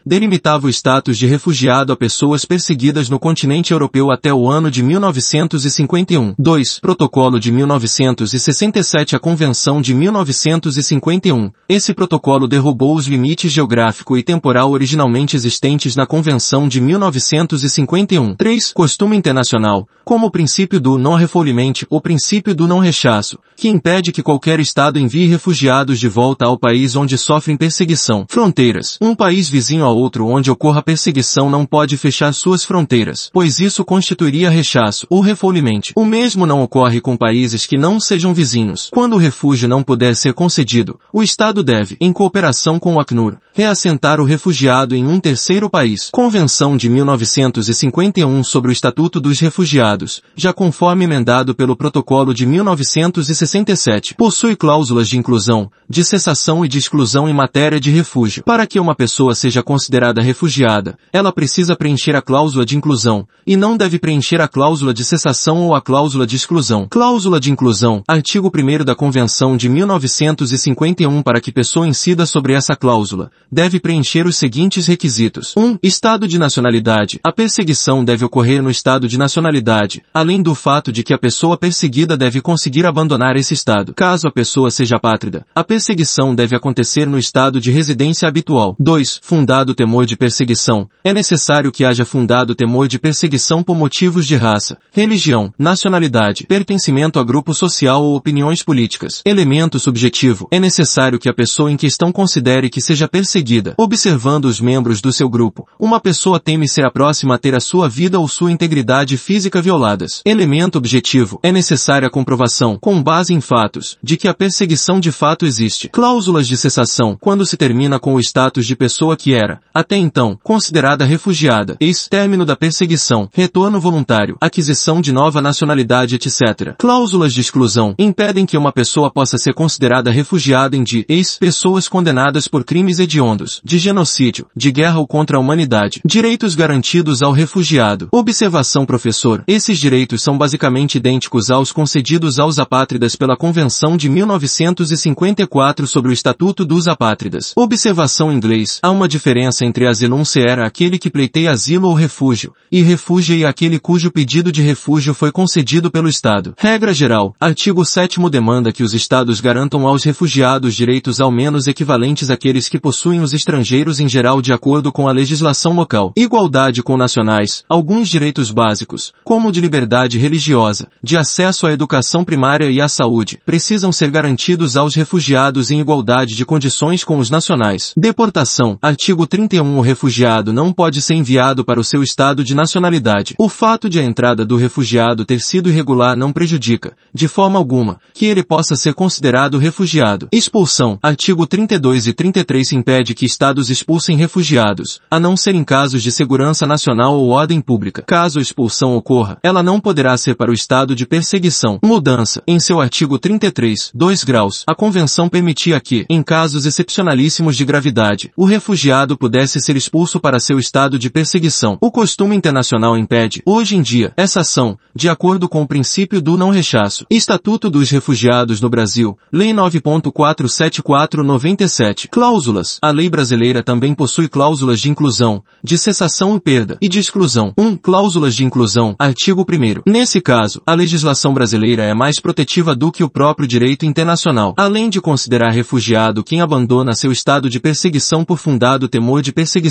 Delimitava o status de refugiado a pessoas perseguidas no continente europeu até o ano de 1951. 2. Protocolo de 1967 A Convenção de 1951. Esse protocolo derrubou os limites geográfico e temporal originalmente existentes na Convenção de 1951. 3. Costume internacional, como o princípio do non-refoulement, o princípio do não-rechaço, que impede que qualquer Estado envie refugiados de volta ao país onde sofrem perseguição. Fronteiras. Um país vizinho a outro onde ocorra perseguição não pode fechar suas fronteiras, pois isso constituiria rechaço ou refoulement. O mesmo não ocorre com países que não sejam vizinhos. Quando o refúgio não puder ser concedido, o Estado deve, em cooperação com o Acnur, reassentar o refugiado em um terceiro país. Convenção de 1951 sobre o Estatuto dos Refugiados, já conforme emendado pelo Protocolo de 1967, possui cláusulas de inclusão, de cessação e de exclusão em matéria de refúgio. Para que uma pessoa seja considerada refugiada, ela precisa preencher a cláusula de inclusão, e não deve preencher a cláusula de cessação ou a cláusula de exclusão. Cláusula de inclusão, artigo 1 da Convenção de 1951 para que pessoa incida sobre essa cláusula, deve preencher os seguintes requisitos. 1. Um, estado de nacionalidade. A perseguição deve ocorrer no estado de nacionalidade, além do fato de que a pessoa perseguida deve conseguir abandonar esse estado. Caso a pessoa seja pátrida, a perseguição deve acontecer no estado de residência habitual. 2. Fundado temor de perseguição. É necessário que haja fundado temor de perseguição por motivos de raça, religião, nacionalidade, pertencimento a grupo social ou opiniões políticas. Elemento subjetivo. É necessário que a pessoa em questão considere que seja perseguida, observando os membros do seu grupo. Uma pessoa teme ser a próxima a ter a sua vida ou sua integridade física violadas. Elemento objetivo. É necessária a comprovação, com base em fatos, de que a perseguição de fato existe. Cláusulas de cessação. Quando se termina com o status de pessoa que era, até então, considerada refugiada. Ex-término da perseguição. Retorno voluntário. Aquisição de nova nacionalidade, etc. Cláusulas de exclusão. Impedem que uma pessoa possa ser considerada refugiada em de ex-pessoas condenadas por crimes hediondos, de genocídio, de guerra ou contra a humanidade. Direitos garantidos ao refugiado. Observação professor. Esses direitos são basicamente idênticos aos concedidos aos apátridas pela Convenção de 1954 sobre o Estatuto dos Apátridas. Observação inglês. Há uma diferença entre asylum ser aquele que pleiteia asilo ou refúgio, e refúgio aquele cujo pedido de refúgio foi concedido pelo Estado. Regra geral. Artigo 7 demanda que os Estados garantam aos refugiados direitos ao menos equivalentes àqueles que possuem os estrangeiros em geral de acordo com a legislação local. Igualdade com nacionais. Alguns direitos básicos, como de liberdade religiosa, de acesso à educação primária e à saúde, precisam ser garantidos aos refugiados em igualdade de condições com os nacionais. Deportação. Artigo 31 O refugiado não pode ser enviado para o seu estado de nacionalidade. O fato de a entrada do refugiado ter sido irregular não prejudica, de forma alguma, que ele possa ser considerado refugiado. Expulsão. Artigo 32 e 33 impede que estados expulsem refugiados, a não ser em casos de segurança nacional ou ordem pública. Caso a expulsão ocorra, ela não poderá ser para o estado de perseguição. Mudança. Em seu artigo 33, 2 graus, a convenção permitia que, em casos excepcionalíssimos de gravidade, o refugiado pudesse ser expulso para seu estado de perseguição. O costume internacional impede, hoje em dia, essa ação, de acordo com o princípio do não rechaço. Estatuto dos Refugiados no Brasil, Lei 9.47497. Cláusulas. A lei brasileira também possui cláusulas de inclusão, de cessação e perda, e de exclusão. 1. Um, cláusulas de inclusão. Artigo 1 Nesse caso, a legislação brasileira é mais protetiva do que o próprio direito internacional. Além de considerar refugiado quem abandona seu estado de perseguição por fundado temor de perseguição,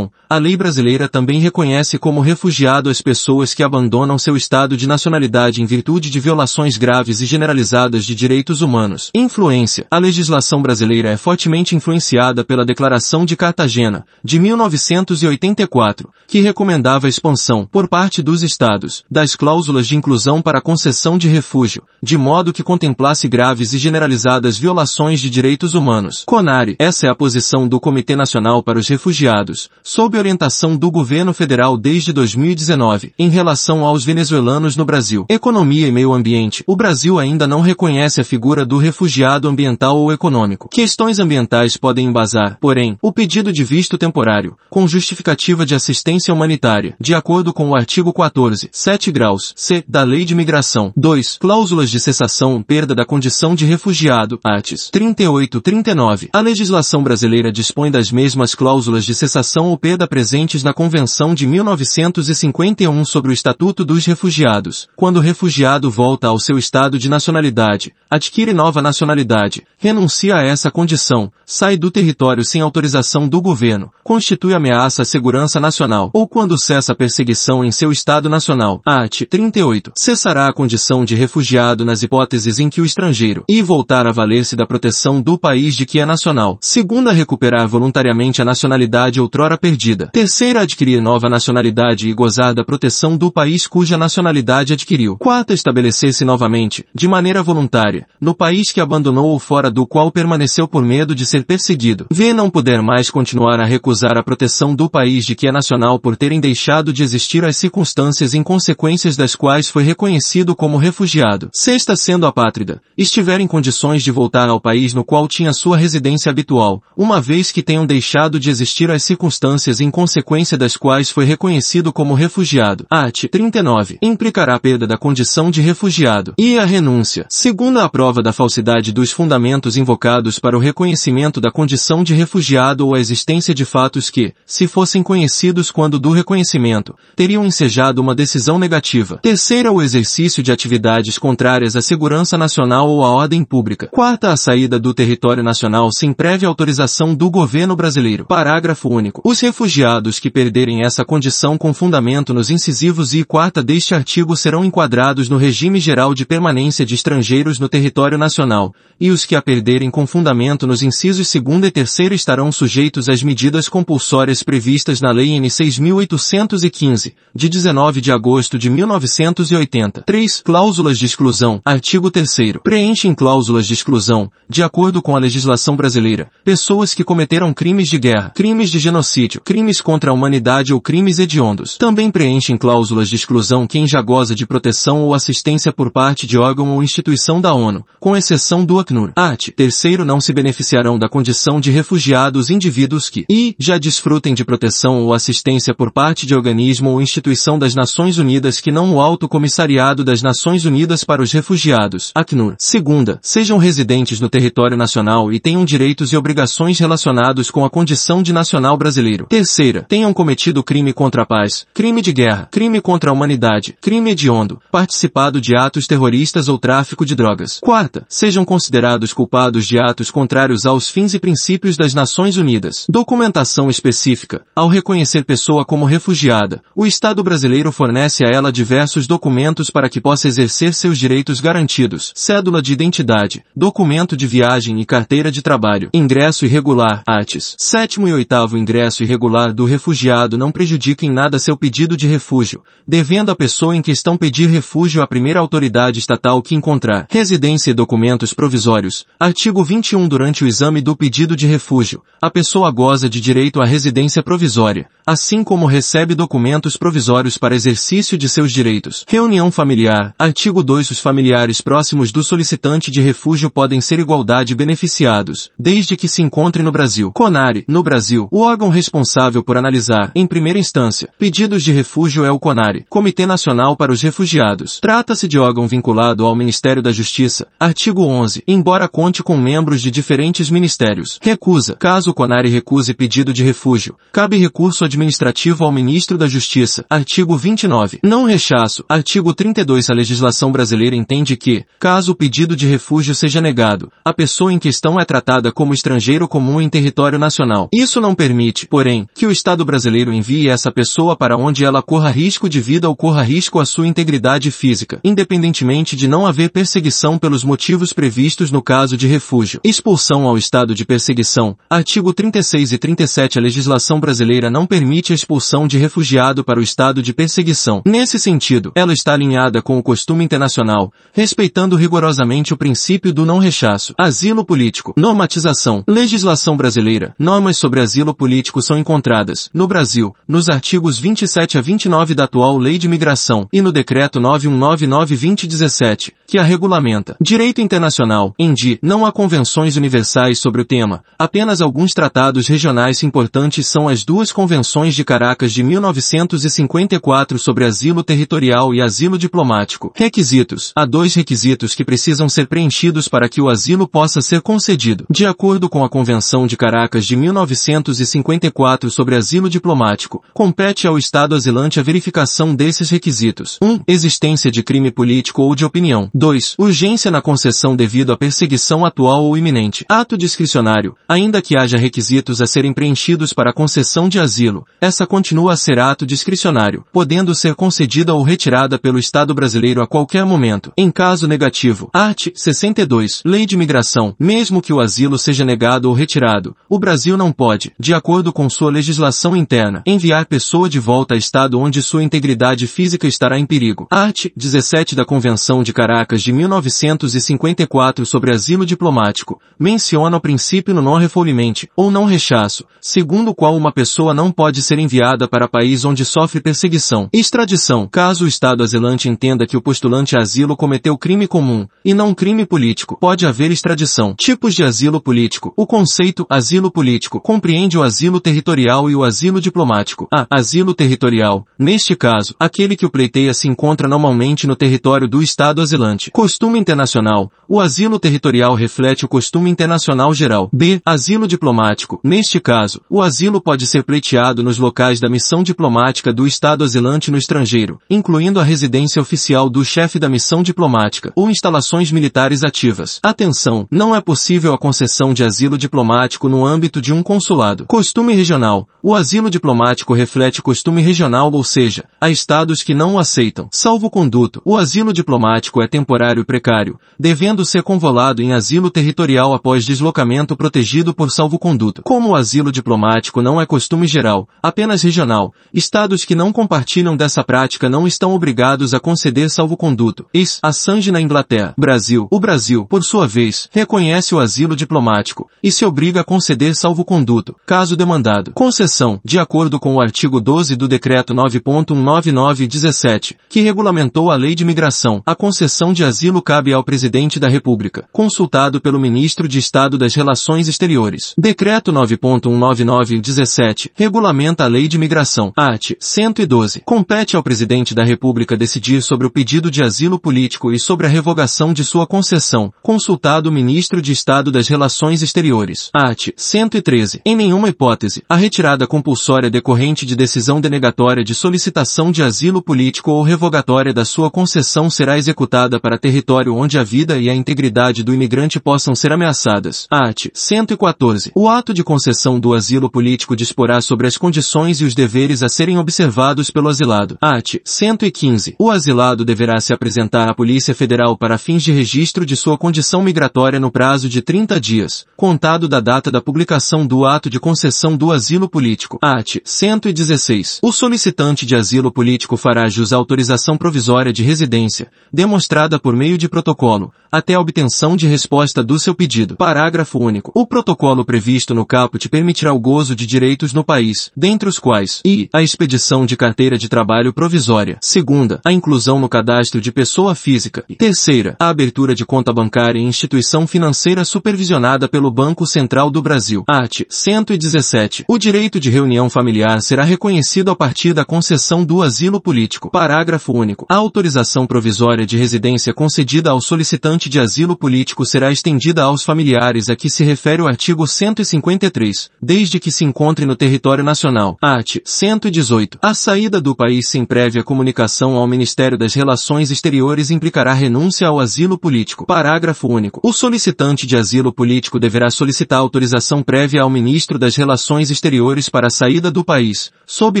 a lei brasileira também reconhece como refugiado as pessoas que abandonam seu estado de nacionalidade em virtude de violações graves e generalizadas de direitos humanos. Influência. A legislação brasileira é fortemente influenciada pela Declaração de Cartagena, de 1984, que recomendava a expansão, por parte dos Estados, das cláusulas de inclusão para concessão de refúgio, de modo que contemplasse graves e generalizadas violações de direitos humanos. CONARE. Essa é a posição do Comitê Nacional para os Refugiados, sob orientação do governo federal desde 2019, em relação aos venezuelanos no Brasil. Economia e meio ambiente. O Brasil ainda não reconhece a figura do refugiado ambiental ou econômico. Questões ambientais podem embasar, porém, o pedido de visto temporário, com justificativa de assistência humanitária, de acordo com o artigo 14, 7 graus, c, da Lei de Migração. 2. Cláusulas de cessação perda da condição de refugiado, artes 38-39. A legislação brasileira dispõe das mesmas cláusulas de cessação ou perda presentes na Convenção de 1951 sobre o Estatuto dos Refugiados. Quando o refugiado volta ao seu estado de nacionalidade, adquire nova nacionalidade, renuncia a essa condição, sai do território sem autorização do governo, constitui ameaça à segurança nacional, ou quando cessa a perseguição em seu estado nacional. Art. 38. Cessará a condição de refugiado nas hipóteses em que o estrangeiro e voltar a valer-se da proteção do país de que é nacional. Segunda, recuperar voluntariamente a nacionalidade outrora perdida. Terceira, adquirir nova nacionalidade e gozar da proteção do país cuja nacionalidade adquiriu. Quarta, estabelecer-se novamente, de maneira voluntária, no país que abandonou ou fora do qual permaneceu por medo de ser perseguido. V. Não puder mais continuar a recusar a proteção do país de que é nacional por terem deixado de existir as circunstâncias em consequências das quais foi reconhecido como refugiado. Sexta, sendo apátrida, estiver em condições de voltar ao país no qual tinha sua residência habitual, uma vez que tenham deixado de existir as circunstâncias circunstâncias em consequência das quais foi reconhecido como refugiado. Art. 39. Implicará a perda da condição de refugiado e a renúncia. Segundo a prova da falsidade dos fundamentos invocados para o reconhecimento da condição de refugiado ou a existência de fatos que, se fossem conhecidos quando do reconhecimento, teriam ensejado uma decisão negativa. Terceira, o exercício de atividades contrárias à segurança nacional ou à ordem pública. Quarta, a saída do território nacional sem prévia autorização do governo brasileiro. Parágrafo único. Os refugiados que perderem essa condição com fundamento nos incisivos e quarta deste artigo serão enquadrados no regime geral de permanência de estrangeiros no território nacional, e os que a perderem com fundamento nos incisos segundo e terceiro estarão sujeitos às medidas compulsórias previstas na Lei N 6.815, de 19 de agosto de 1980. 3. Cláusulas de exclusão. Artigo 3 Preenchem cláusulas de exclusão, de acordo com a legislação brasileira, pessoas que cometeram crimes de guerra, crimes de genocídio, crimes contra a humanidade ou crimes hediondos. Também preenchem cláusulas de exclusão quem já goza de proteção ou assistência por parte de órgão ou instituição da ONU, com exceção do Acnur. Art. Terceiro não se beneficiarão da condição de refugiados indivíduos que, e, já desfrutem de proteção ou assistência por parte de organismo ou instituição das Nações Unidas que não o Alto Comissariado das Nações Unidas para os Refugiados, Acnur. Segunda, sejam residentes no território nacional e tenham direitos e obrigações relacionados com a condição de nacional brasileiro. Terceira, tenham cometido crime contra a paz, crime de guerra, crime contra a humanidade, crime hediondo, participado de atos terroristas ou tráfico de drogas. Quarta, sejam considerados culpados de atos contrários aos fins e princípios das Nações Unidas. Documentação específica. Ao reconhecer pessoa como refugiada, o Estado brasileiro fornece a ela diversos documentos para que possa exercer seus direitos garantidos. Cédula de identidade, documento de viagem e carteira de trabalho. Ingresso irregular, ATES. Sétimo e oitavo ingresso irregular do refugiado não prejudica em nada seu pedido de refúgio, devendo a pessoa em questão pedir refúgio à primeira autoridade estatal que encontrar. Residência e documentos provisórios. Artigo 21 Durante o exame do pedido de refúgio, a pessoa goza de direito à residência provisória, assim como recebe documentos provisórios para exercício de seus direitos. Reunião familiar. Artigo 2 Os familiares próximos do solicitante de refúgio podem ser igualdade beneficiados, desde que se encontrem no Brasil. CONARE. No Brasil, o órgão responsável por analisar, em primeira instância, pedidos de refúgio é o CONARE, Comitê Nacional para os Refugiados. Trata-se de órgão vinculado ao Ministério da Justiça. Artigo 11. Embora conte com membros de diferentes ministérios. Recusa. Caso o CONARE recuse pedido de refúgio, cabe recurso administrativo ao Ministro da Justiça. Artigo 29. Não rechaço. Artigo 32. A legislação brasileira entende que, caso o pedido de refúgio seja negado, a pessoa em questão é tratada como estrangeiro comum em território nacional. Isso não permite, porém, que o Estado brasileiro envie essa pessoa para onde ela corra risco de vida ou corra risco à sua integridade física, independentemente de não haver perseguição pelos motivos previstos no caso de refúgio. Expulsão ao estado de perseguição. Artigo 36 e 37 A legislação brasileira não permite a expulsão de refugiado para o estado de perseguição. Nesse sentido, ela está alinhada com o costume internacional, respeitando rigorosamente o princípio do não rechaço. Asilo político. Normatização. Legislação brasileira. Normas sobre asilo político são encontradas, no Brasil, nos artigos 27 a 29 da atual Lei de Migração e no Decreto 9199-2017, que a regulamenta. Direito internacional. Em DI, não há convenções universais sobre o tema. Apenas alguns tratados regionais importantes são as duas convenções de Caracas de 1954 sobre asilo territorial e asilo diplomático. Requisitos. Há dois requisitos que precisam ser preenchidos para que o asilo possa ser concedido. De acordo com a Convenção de Caracas de 1954 sobre asilo diplomático, compete ao Estado asilante a verificação desses requisitos. 1. Um, existência de crime político ou de opinião. 2. Urgência na concessão devido à perseguição atual ou iminente. Ato discricionário. Ainda que haja requisitos a serem preenchidos para a concessão de asilo, essa continua a ser ato discricionário, podendo ser concedida ou retirada pelo Estado brasileiro a qualquer momento. Em caso negativo, art. 62, Lei de Migração, mesmo que o asilo seja negado ou retirado, o Brasil não pode, de acordo com sua legislação interna, enviar pessoa de volta a estado onde sua integridade física estará em perigo. Art. 17 da Convenção de Caracas de 1954 sobre asilo diplomático, menciona o princípio no non-refoulement, ou não rechaço, segundo o qual uma pessoa não pode pode ser enviada para país onde sofre perseguição. Extradição. Caso o Estado asilante entenda que o postulante asilo cometeu crime comum, e não crime político, pode haver extradição. Tipos de asilo político. O conceito asilo político compreende o asilo territorial e o asilo diplomático. A. Asilo territorial. Neste caso, aquele que o pleiteia se encontra normalmente no território do Estado asilante. Costume internacional. O asilo territorial reflete o costume internacional geral. B. Asilo diplomático. Neste caso, o asilo pode ser pleiteado nos locais da missão diplomática do Estado asilante no estrangeiro, incluindo a residência oficial do chefe da missão diplomática ou instalações militares ativas. Atenção, não é possível a concessão de asilo diplomático no âmbito de um consulado. Costume regional. O asilo diplomático reflete costume regional ou seja, há estados que não o aceitam. Salvo conduto, o asilo diplomático é temporário e precário, devendo ser convolado em asilo territorial após deslocamento protegido por salvo-conduto. Como o asilo diplomático não é costume geral, apenas regional, estados que não compartilham dessa prática não estão obrigados a conceder salvo-conduto. Is, Assange na Inglaterra. Brasil. O Brasil, por sua vez, reconhece o asilo diplomático e se obriga a conceder salvo-conduto, caso demandado. Concessão, de acordo com o artigo 12 do Decreto 9.19917, que regulamentou a Lei de Migração, a concessão de asilo cabe ao Presidente da República, consultado pelo Ministro de Estado das Relações Exteriores. Decreto 9.19917 regulamenta a Lei de Migração. Art. 112. Compete ao Presidente da República decidir sobre o pedido de asilo político e sobre a revogação de sua concessão, consultado o Ministro de Estado das Relações Exteriores. Art. 113. Em nenhuma hipótese, a retirada compulsória decorrente de decisão denegatória de solicitação de asilo político ou revogatória da sua concessão será executada para território onde a vida e a integridade do imigrante possam ser ameaçadas. Art. 114. O ato de concessão do asilo político disporá sobre as condições e os deveres a serem observados pelo asilado. Art. 115. O asilado deverá se apresentar à Polícia Federal para fins de registro de sua condição migratória no prazo de 30 dias, contado da data da publicação do ato de concessão do asilo político. Art. 116. O solicitante de asilo político fará jus à autorização provisória de residência, demonstrada por meio de protocolo, até a obtenção de resposta do seu pedido. Parágrafo único. O protocolo previsto no caput permitirá o gozo de direitos no país, dentre os quais i. a expedição de carteira de trabalho provisória. Segunda, a inclusão no cadastro de pessoa física. E terceira, a abertura de conta bancária em instituição financeira supervisionada pelo Banco Central do Brasil. Art. 117. O direito de reunião familiar será reconhecido a partir da concessão do asilo político. Parágrafo único. A autorização provisória de residência concedida ao solicitante de asilo político será estendida aos familiares a que se refere o artigo 153, desde que se encontre no território nacional. Art. 118. A saída do país sem prévia comunicação ao Ministério das Relações Exteriores implicará renúncia ao asilo político. Parágrafo único. O solicitante de asilo político deverá solicitar autorização prévia ao Ministro das Relações Exteriores para a saída do país, sob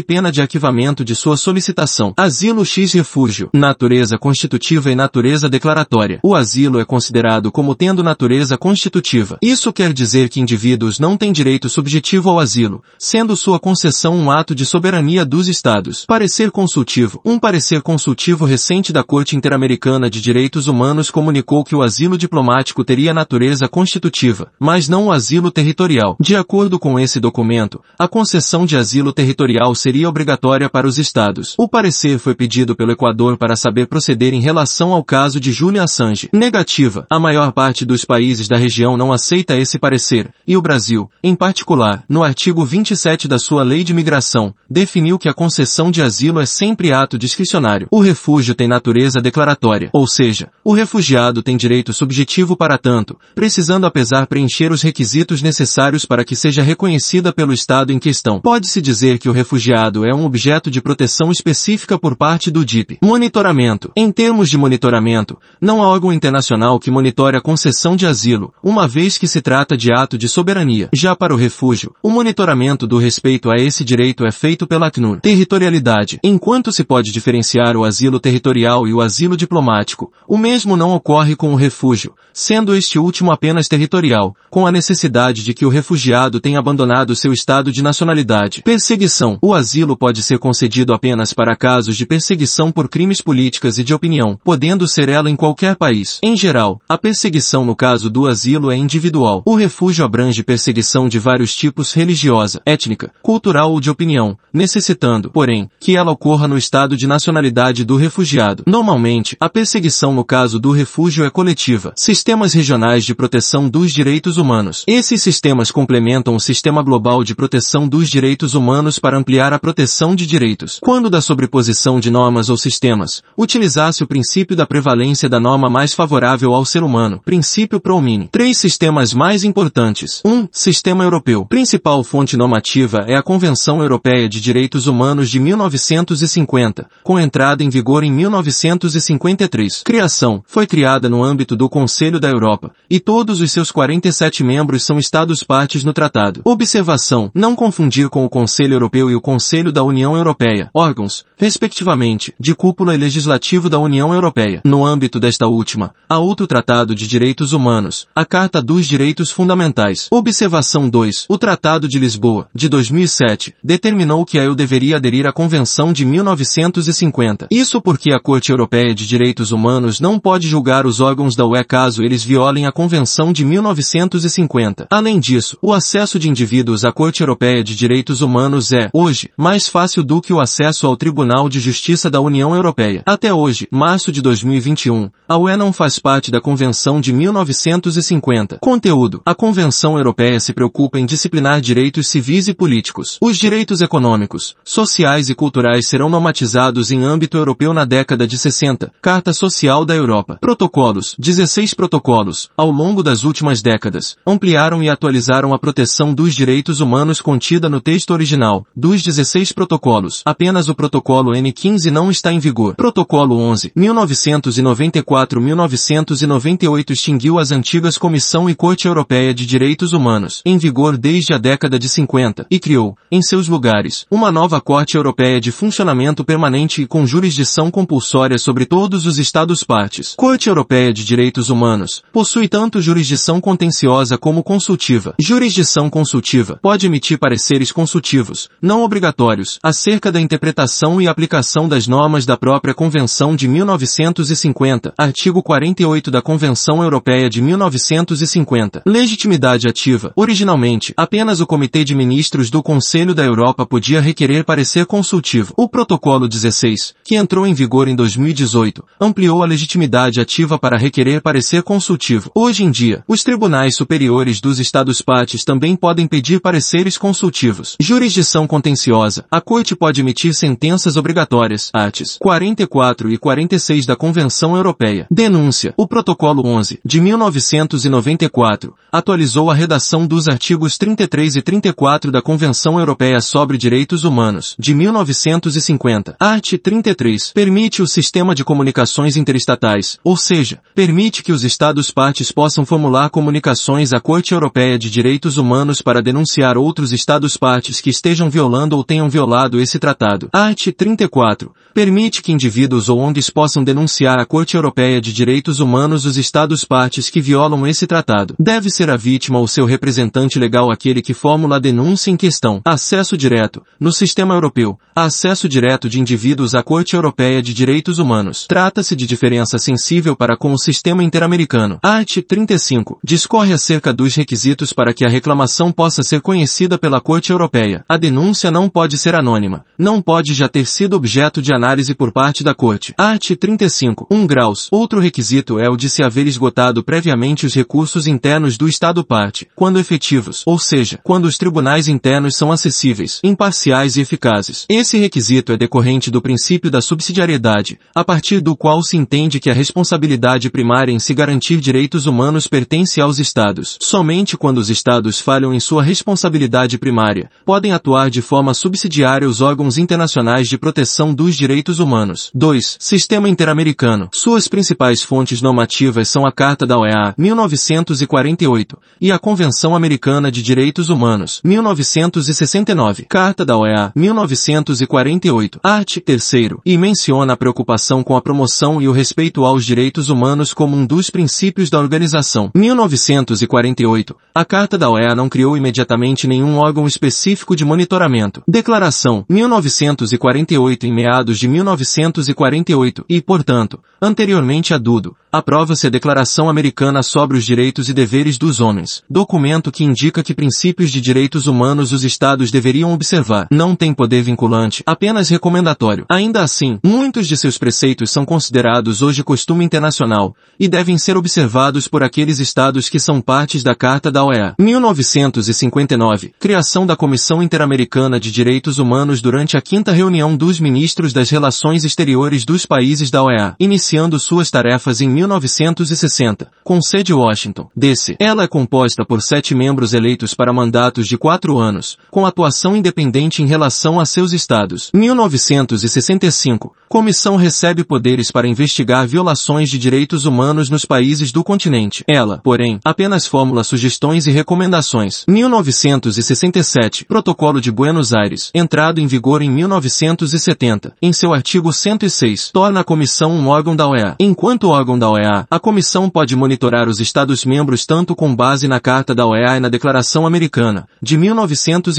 pena de arquivamento de sua solicitação. Asilo X refúgio. Natureza constitutiva e natureza declaratória. O asilo é considerado como tendo natureza constitutiva. Isso quer dizer que indivíduos não têm direito subjetivo ao asilo, sendo sua concessão um ato de soberania dos Estados. Parecer consultivo. Um parecer consultivo recente da Corte Interamericana de Direitos Humanos comunicou que o asilo diplomático teria natureza constitutiva, mas não o asilo territorial. De acordo com esse documento, a concessão de asilo territorial seria obrigatória para os Estados. O parecer foi pedido pelo Equador para saber proceder em relação ao caso de Julian Assange. Negativa. A maior parte dos países da região não aceita esse parecer, e o Brasil, em particular, no artigo 27 da sua Lei de Migração, definiu que a concessão de asilo é sempre ato discricionário. O refúgio tem natureza declaratória, ou seja, o refugiado tem direito subjetivo para tanto, precisando apesar preencher os requisitos necessários para que seja reconhecida pelo Estado em questão. Pode-se dizer que o refugiado é um objeto de proteção específica por parte do DIP. Monitoramento. Em termos de monitoramento, não há órgão internacional que monitore a concessão de asilo, uma vez que se trata de ato de soberania. Já para o refúgio, o monitoramento do respeito a esse direito é feito pela ACNUR. Territorialidade. Enquanto se pode diferenciar o asilo territorial e o asilo diplomático, o mesmo não ocorre com o refúgio, sendo este último apenas territorial, com a necessidade de que o refugiado tenha abandonado seu estado de nacionalidade. Perseguição. O asilo pode ser concedido apenas para casos de perseguição por crimes políticas e de opinião, podendo ser ela em qualquer país. Em geral, a perseguição no caso do asilo é individual. O refúgio abrange perseguição de vários tipos religiosa, étnica, cultural, cultural ou de opinião, necessitando, porém, que ela ocorra no estado de nacionalidade do refugiado. Normalmente, a perseguição no caso do refúgio é coletiva. Sistemas regionais de proteção dos direitos humanos. Esses sistemas complementam o sistema global de proteção dos direitos humanos para ampliar a proteção de direitos. Quando da sobreposição de normas ou sistemas, utilizasse o princípio da prevalência da norma mais favorável ao ser humano, princípio pro. Três sistemas mais importantes. 1. Um, sistema europeu. Principal fonte normativa é a Convenção Europeia de Direitos Humanos de 1950, com entrada em vigor em 1953. Criação. Foi criada no âmbito do Conselho da Europa, e todos os seus 47 membros são Estados-partes no tratado. Observação. Não confundir com o Conselho Europeu e o Conselho da União Europeia, órgãos, respectivamente, de cúpula e legislativo da União Europeia. No âmbito desta última, há outro Tratado de Direitos Humanos, a Carta dos Direitos Fundamentais. Observação 2. O Tratado de Lisboa, de 2007, determinou que a EU deveria aderir à Convenção de 1950. Isso porque a Corte Europeia de Direitos Humanos não pode julgar os órgãos da UE caso eles violem a Convenção de 1950. Além disso, o acesso de indivíduos à Corte Europeia de Direitos Humanos é, hoje, mais fácil do que o acesso ao Tribunal de Justiça da União Europeia. Até hoje, março de 2021, a UE não faz parte da Convenção de 1950. Conteúdo. A Convenção Europeia se preocupa em disciplinar direitos civis e políticos. Os direitos econômicos, sociais e culturais serão normatizados em âmbito europeu na década de 60. Carta Social da Europa. Protocolos. 16 protocolos, ao longo das últimas décadas, ampliaram e atualizaram a proteção dos direitos humanos contida no texto original. Dos 16 protocolos, apenas o protocolo N15 não está em vigor. Protocolo 11, 1994-1998 extinguiu as antigas Comissão e Corte Europeia de Direitos Humanos, em vigor desde a década de 50, e criou, em seus lugares, uma nova Corte Europeia de funcionamento permanente e com jurisdição compulsória sobre todos os Estados-partes. Corte Europeia de Direitos Humanos possui tanto jurisdição contenciosa como consultiva. Jurisdição consultiva pode emitir pareceres consultivos, não obrigatórios, acerca da interpretação e aplicação das normas da própria Convenção de 1950, artigo 48 da Convenção Europeia de 1950. Legitimidade ativa. Originalmente, apenas o Comitê de Ministros do Conselho da Europa podia requerer parecer consultivo. O Protocolo 16, que entrou em vigor em 2018, ampliou a legitimidade ativa para requerer parecer consultivo. Hoje em dia, os tribunais superiores dos Estados-partes também podem pedir pareceres consultivos. Jurisdição contenciosa. A Corte pode emitir sentenças obrigatórias, artes 44 e 46 da Convenção Europeia. Denúncia. O Protocolo 11, de 1994, atualizou a redação dos artigos 33 e 34 da Convenção Europeia sobre Direitos Humanos, de 1950. Art. 33 permite o sistema de comunicações interestatais, ou seja, permite que os Estados-partes possam formular comunicações à Corte Europeia de Direitos Humanos para denunciar outros Estados-partes que estejam violando ou tenham violado esse tratado. Art. 34 permite que indivíduos ou ONGs possam denunciar à Corte Europeia de Direitos Humanos os Estados-partes que violam esse tratado. Deve ser a vítima ou seu representante legal aquele que formula a denúncia em questão. Acesso direto. No sistema europeu, acesso direto de indivíduos à Corte Europeia de Direitos Humanos. Trata-se de diferença sensível para com o sistema interamericano. Art. 35 discorre acerca dos requisitos para que a reclamação possa ser conhecida pela Corte Europeia. A denúncia não pode ser anônima. Não pode já ter sido objeto de análise por parte da Corte. Art. 35. 1 graus. Outro requisito é o de se haver esgotado previamente os recursos internos do Estado-parte, quando efetivos, ou seja, quando os tribunais internos são acessíveis, imparciais e eficazes. Esse requisito é decorrente do princípio da subsidiariedade, a partir do qual se entende que a responsabilidade primária em se garantir direitos humanos pertence aos Estados. Somente quando os Estados falham em sua responsabilidade primária, podem atuar de forma subsidiária os órgãos internacionais de proteção dos direitos humanos. 2. Sistema Interamericano. Suas principais fontes normativas são a Carta da OEA, 1948, e a Convenção Americana de Direitos Humanos, 1969. Carta da OEA, 1948. Art. 3 e menciona a preocupação com a promoção e o respeito aos direitos humanos como um dos princípios da organização. 1948. A Carta da OEA não criou imediatamente nenhum órgão específico de monitoramento. Declaração, 1948 em meados de 1948 e, portanto, anteriormente a Dudo, aprova-se a Declaração Americana sobre os Direitos e Deveres dos Homens, documento que indica que princípios de direitos humanos os Estados estados deveriam observar. Não tem poder vinculante, apenas recomendatório. Ainda assim, muitos de seus preceitos são considerados hoje costume internacional, e devem ser observados por aqueles estados que são partes da Carta da OEA. 1959. Criação da Comissão Interamericana de Direitos Humanos durante a quinta reunião dos ministros das Relações Exteriores dos países da OEA, iniciando suas tarefas em 1960, com sede Washington, D.C. Ela é composta por sete membros eleitos para mandatos de quatro anos, com atuação independente em relação a seus estados. 1965. Comissão recebe poderes para investigar violações de direitos humanos nos países do continente. Ela, porém, apenas formula sugestões e recomendações. 1967. Protocolo de Buenos Aires, entrado em vigor em 1970, em seu artigo 106, torna a comissão um órgão da OEA. Enquanto órgão da OEA, a comissão pode monitorar os Estados-membros tanto com base na Carta da OEA e na Declaração Americana, de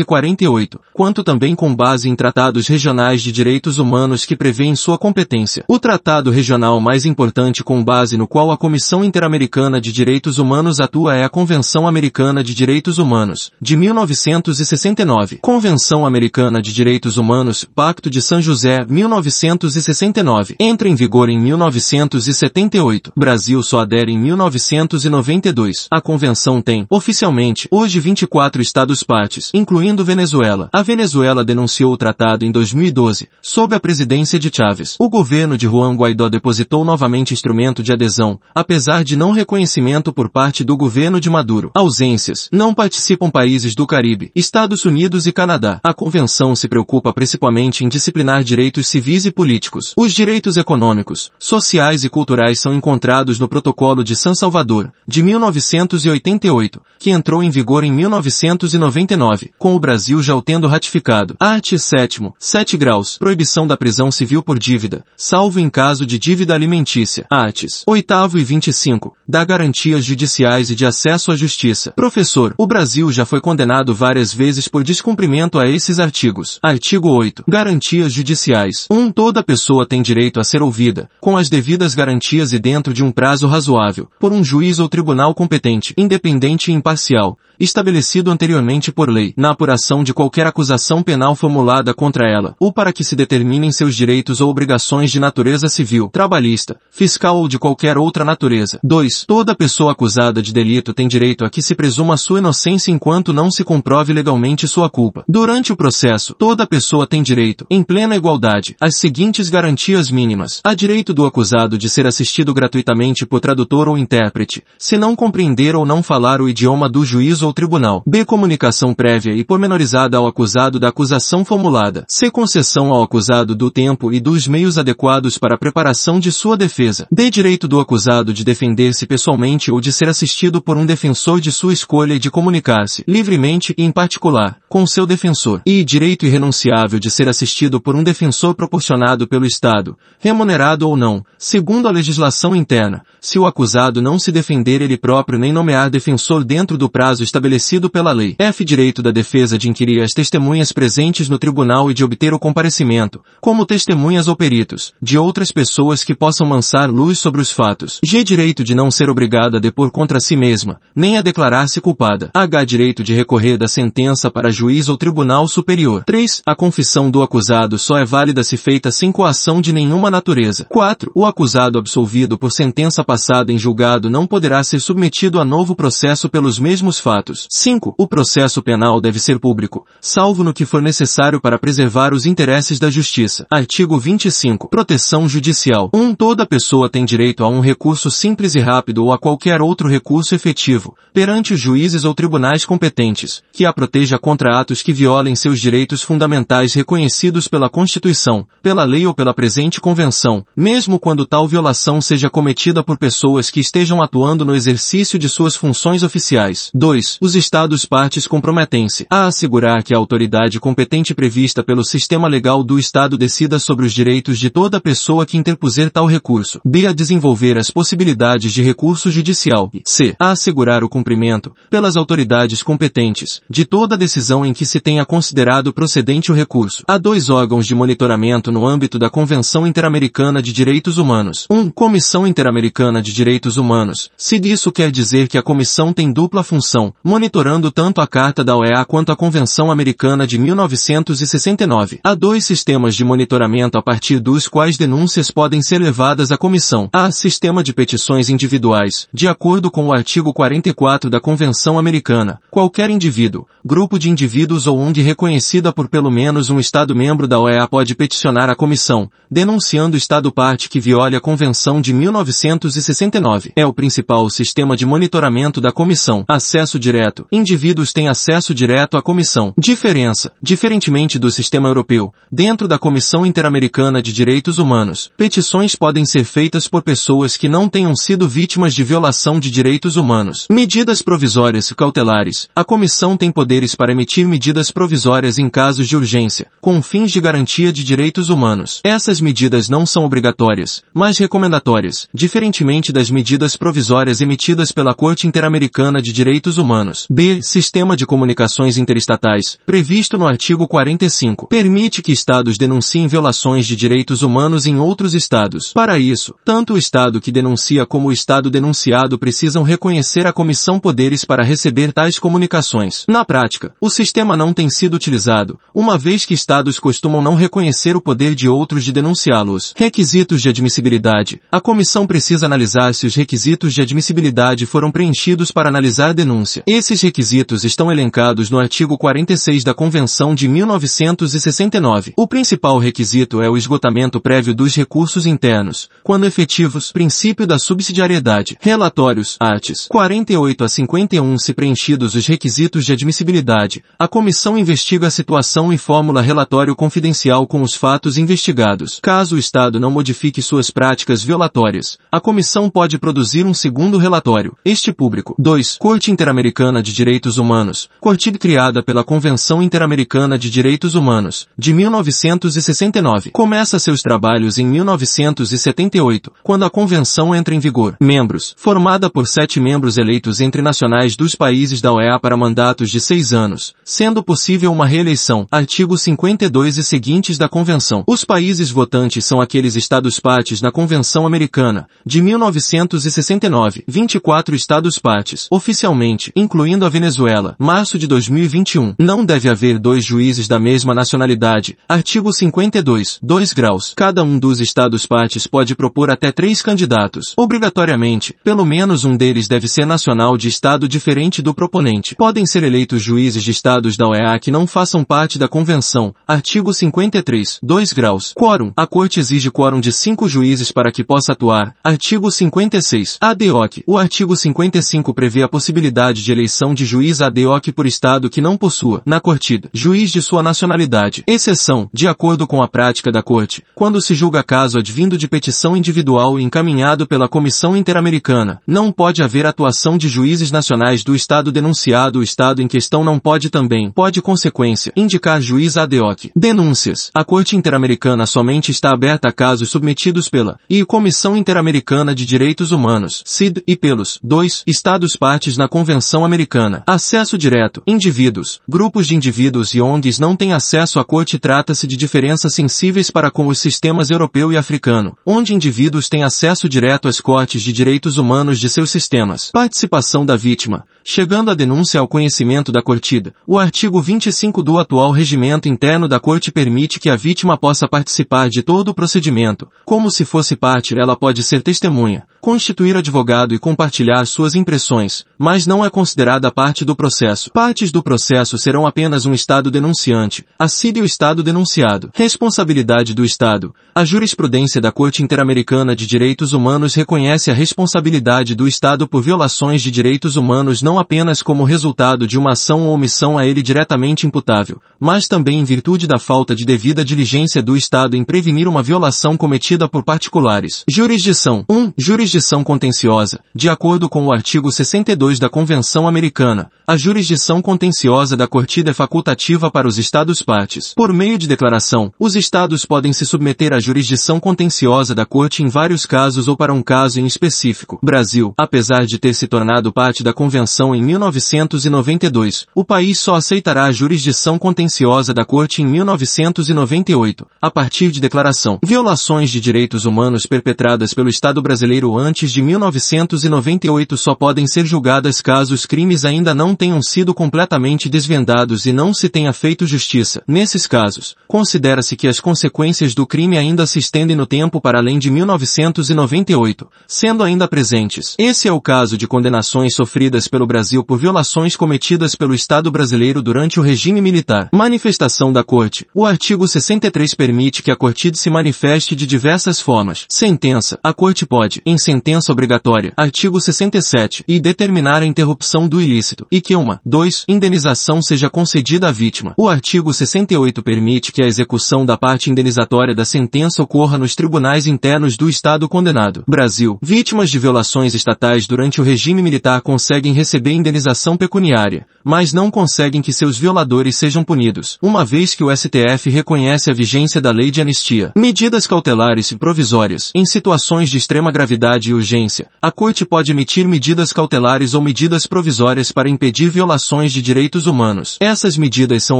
1948, quanto também com base em tratados regionais de direitos humanos que prevêem sua competência. O tratado regional mais importante com base no qual a Comissão Interamericana de Direitos Humanos atua é a Convenção Americana de Direitos Humanos, de 1969. Convenção Americana de Direitos Humanos, Pacto de San José, 1969. Entra em vigor em 1978. Brasil só adere em 1992. A convenção tem, oficialmente, hoje 24 estados-partes, incluindo Venezuela. A Venezuela denunciou o tratado em 2012, sob a presidência de Chávez. O governo de Juan Guaidó depositou novamente instrumento de adesão, apesar de não reconhecimento por parte do governo de Maduro. Ausências. Não participam países do Caribe, Estados Unidos e Canadá. A convenção se preocupa principalmente em disciplinar direitos civis e políticos. Os direitos econômicos, sociais e culturais são encontrados no Protocolo de San Salvador, de 1988, que entrou em vigor em 1999, com o Brasil já o tendo ratificado. Art. 7. 7 graus. Proibição da prisão civil por dívida, salvo em caso de dívida alimentícia. Artes. 8 e 25. Dá garantias judiciais e de acesso à justiça. Professor, o Brasil já foi condenado várias vezes por descumprimento a esses artigos. Artigo 8. Garantias judiciais. 1. Um, toda pessoa tem direito a ser ouvida, com as devidas garantias e dentro de um prazo razoável, por um juiz ou tribunal competente, independente e imparcial, estabelecido anteriormente por lei, na apuração de qualquer acusação penal formulada contra ela, ou para que se determinem seus direitos ou obrigações de natureza civil, trabalhista, fiscal ou de qualquer outra natureza. 2. Toda pessoa acusada de delito tem direito a que se presuma sua inocência enquanto não se comprove legalmente sua culpa. Durante o processo, toda pessoa tem direito, em plena igualdade, às seguintes garantias mínimas. A direito do acusado de ser assistido gratuitamente por tradutor ou intérprete, se não compreender ou não falar o idioma do juiz ou tribunal. B. Comunicação prévia e pormenorizada ao acusado da acusação formulada. C. Concessão ao acusado do tempo e dos meios adequados para a preparação de sua defesa. D. Direito do acusado de defender-se pessoalmente ou de ser assistido por um defensor de sua escolha e de comunicar-se, livremente e em particular, com seu defensor. E. Direito irrenunciável de ser assistido por um defensor proporcionado pelo Estado, remunerado ou não, segundo a legislação interna, se o acusado não se defender ele próprio nem nomear defensor dentro do prazo estabelecido pela lei. F. Direito da defesa de inquirir as testemunhas presentes no tribunal e de obter o comparecimento, como testemunhas ou peritos, de outras pessoas que possam lançar luz sobre os fatos. G. Direito de não ser obrigada a depor contra si mesma, nem a declarar-se culpada. H. Direito de recorrer da sentença para juiz ou tribunal superior. 3. A confissão do acusado só é válida se feita sem coação de nenhuma natureza. 4. O acusado absolvido por sentença passada em julgado não poderá ser submetido a novo processo pelos mesmos fatos. 5. O processo penal deve ser público, salvo no que for necessário para preservar os interesses da justiça. Artigo 25. Proteção judicial. 1. Um, toda pessoa tem direito a um recurso simples e rápido ou a qualquer outro recurso efetivo, perante os juízes ou tribunais competentes, que a proteja contra atos que violem seus direitos fundamentais reconhecidos pela Constituição, pela lei ou pela presente convenção, mesmo quando tal violação seja cometida por pessoas que estejam atuando no exercício de suas funções oficiais. 2. Os Estados partes comprometem-se a assegurar que a autoridade competente prevista pelo sistema legal do Estado decida sobre os direitos de toda pessoa que interpuser tal recurso. B. A desenvolver as possibilidades de recurso judicial. C. A assegurar o cumprimento, pelas autoridades competentes, de toda decisão em que se tenha considerado procedente o recurso. Há dois órgãos de monitoramento no âmbito da Convenção Interamericana de Direitos Humanos. 1. Um, Comissão Interamericana de Direitos Humanos. Se disso quer dizer que a comissão tem dupla função, monitorando tanto a Carta da OEA quanto a Convenção Americana de 1969. Há dois sistemas de monitoramento a partir dos quais denúncias podem ser levadas à comissão. Há sistema de petições individuais, de acordo com o artigo 44 da Convenção Americana. Qualquer indivíduo, grupo de indivíduos ou onde reconhecida por pelo menos um Estado-membro da OEA pode peticionar a comissão, denunciando o Estado-parte que viole a Convenção de 1969. É o principal sistema de monitoramento da comissão. Acesso direto. Indivíduos têm acesso direto à comissão. Diferença. Diferentemente do sistema europeu, dentro da Comissão Interamericana de Direitos Humanos, petições podem ser feitas por pessoas que não tenham sido vítimas de violação de direitos humanos. Medidas provisórias e cautelares. A comissão tem poderes para emitir medidas provisórias em casos de urgência, com fins de garantia de direitos humanos. Essas medidas não são obrigatórias, mas recomendatórias, diferentemente das medidas provisórias emitidas pela Corte Interamericana de Direitos Humanos. B. Sistema de Comunicações Interestatais, previsto no artigo 45, permite que Estados denunciem violações de direitos humanos em outros Estados. Para isso, tanto o Estado que denuncia como o Estado denunciado precisam reconhecer à Comissão poderes para receber tais comunicações. Na prática, o sistema não tem sido utilizado, uma vez que Estados costumam não reconhecer o poder de outros de denunciá-los. Requisitos de admissibilidade. A comissão precisa analisar se os requisitos de admissibilidade foram preenchidos para analisar a denúncia. Esses requisitos estão elencados no artigo 46 da Convenção de 1969. O principal requisito é o esgotamento prévio dos recursos internos, quando efetivos, princípio da subsidiariedade. Relatórios, artes 48 a 51 se preenchidos os requisitos de admissibilidade, a comissão investiga a situação e fórmula relatório confidencial com os fatos investigados. Caso o Estado não modifique suas práticas violatórias, a comissão pode produzir um segundo relatório. Este público. 2. Corte Interamericana de Direitos Humanos. Corte criada pela Convenção Interamericana de Direitos Humanos, de 1969. Começa seus trabalhos em 1978, quando a convenção entra em vigor. Membros. Formada por sete membros eleitos entre nacionais dos países da OEA para mandatos de seis anos, sendo possível uma reeleição. Artigo 52 e seguintes da Convenção. Os países votantes são aqueles Estados-partes na Convenção Americana, de 1969. 24 Estados-partes. Oficialmente, incluindo a Venezuela. Março de 2021. Não deve haver dois juízes da mesma nacionalidade. Artigo 52. 2 graus. Cada um dos Estados-partes pode propor até três candidatos. Obrigatoriamente, pelo menos um deles deve ser nacional de Estado diferente do proponente. Podem ser eleitos juízes de Estados da OEA que não façam parte da Convenção. Artigo 53. 2 graus. Quórum. A Corte exige quórum de cinco juízes para que possa atuar. Artigo 56. ADOC. O artigo 55 prevê a possibilidade de eleição de juiz ADOC por Estado que não possua, na cortida, juiz de sua nacionalidade. Exceção, de acordo com a prática da Corte, quando se julga caso advindo de petição individual encaminhado pela Comissão Interamericana, não pode haver atuação de juízes nacionais do Estado denunciado. O Estado em questão não pode também, pode consequência, indicar juiz ADOC. Denúncias. A Corte Interamericana somente está aberta a casos submetidos pela e Comissão Interamericana de Direitos Humanos, CID, e pelos 2 Estados partes na Convenção Americana. Acesso direto. Indivíduos, grupos de indivíduos e ONGs não têm acesso à Corte trata-se de diferenças sensíveis para com os sistemas europeu e africano, onde indivíduos têm acesso direto às cortes de direitos humanos de seus sistemas. Participação da vítima. Chegando a denúncia ao conhecimento da cortida, o artigo 25 do atual regimento interno da Corte permite que a vítima possa participar de todo o procedimento. Como se fosse parte, ela pode ser testemunha, constituir advogado e compartilhar suas impressões, mas não é considerada parte do processo. Partes do processo serão apenas um Estado denunciante, a o Estado denunciado. Responsabilidade do Estado. A jurisprudência da Corte Interamericana de Direitos Humanos reconhece a responsabilidade do Estado por violações de direitos humanos não apenas como resultado de uma ação ou omissão a ele diretamente imputável, mas também em virtude da falta de devida diligência do Estado em prevenir uma violação cometida por particulares. Jurisdição 1. Jurisdição contenciosa. De acordo com o artigo 62 da Convenção Americana, a jurisdição contenciosa da Cortida é facultativa para os Estados-partes. Por meio de declaração, os Estados podem se submeter à jurisdição contenciosa da Corte em vários casos ou para um caso em específico. Brasil, apesar de ter se tornado parte da Convenção em 1992, o país só aceitará a jurisdição contenciosa da Corte em 1998, a partir de declaração. Violações de direitos humanos perpetradas pelo Estado brasileiro antes de 1998 só podem ser julgadas caso os crimes ainda não tenham sido completamente desvendados e não se tenha feito justiça. Nesses casos, considera-se que as consequências do crime ainda se estendem no tempo para além de 1998, sendo ainda presentes. Esse é o caso de condenações sofridas pelo Brasil por violações cometidas pelo Estado brasileiro durante o regime militar. Manifestação da Corte. O artigo 63 permite que a Corte se manifeste de diversas formas. Sentença. A Corte pode, em sentença obrigatória, artigo 67, e determinar a interrupção do ilícito, e que uma, 2, indenização seja concedida à vítima. O artigo 68 permite que a execução da parte indenizatória da sentença ocorra nos tribunais internos do Estado condenado. Brasil. Vítimas de violações estatais durante o regime militar conseguem receber indenização pecuniária, mas não conseguem que seus violadores sejam punidos, uma vez que o STF reconhece a vigência da lei de anistia. Medidas cautelares e provisórias. Em situações de extrema gravidade e urgência, a Corte pode emitir medidas cautelares ou medidas provisórias para impedir violações de direitos humanos. Essas medidas são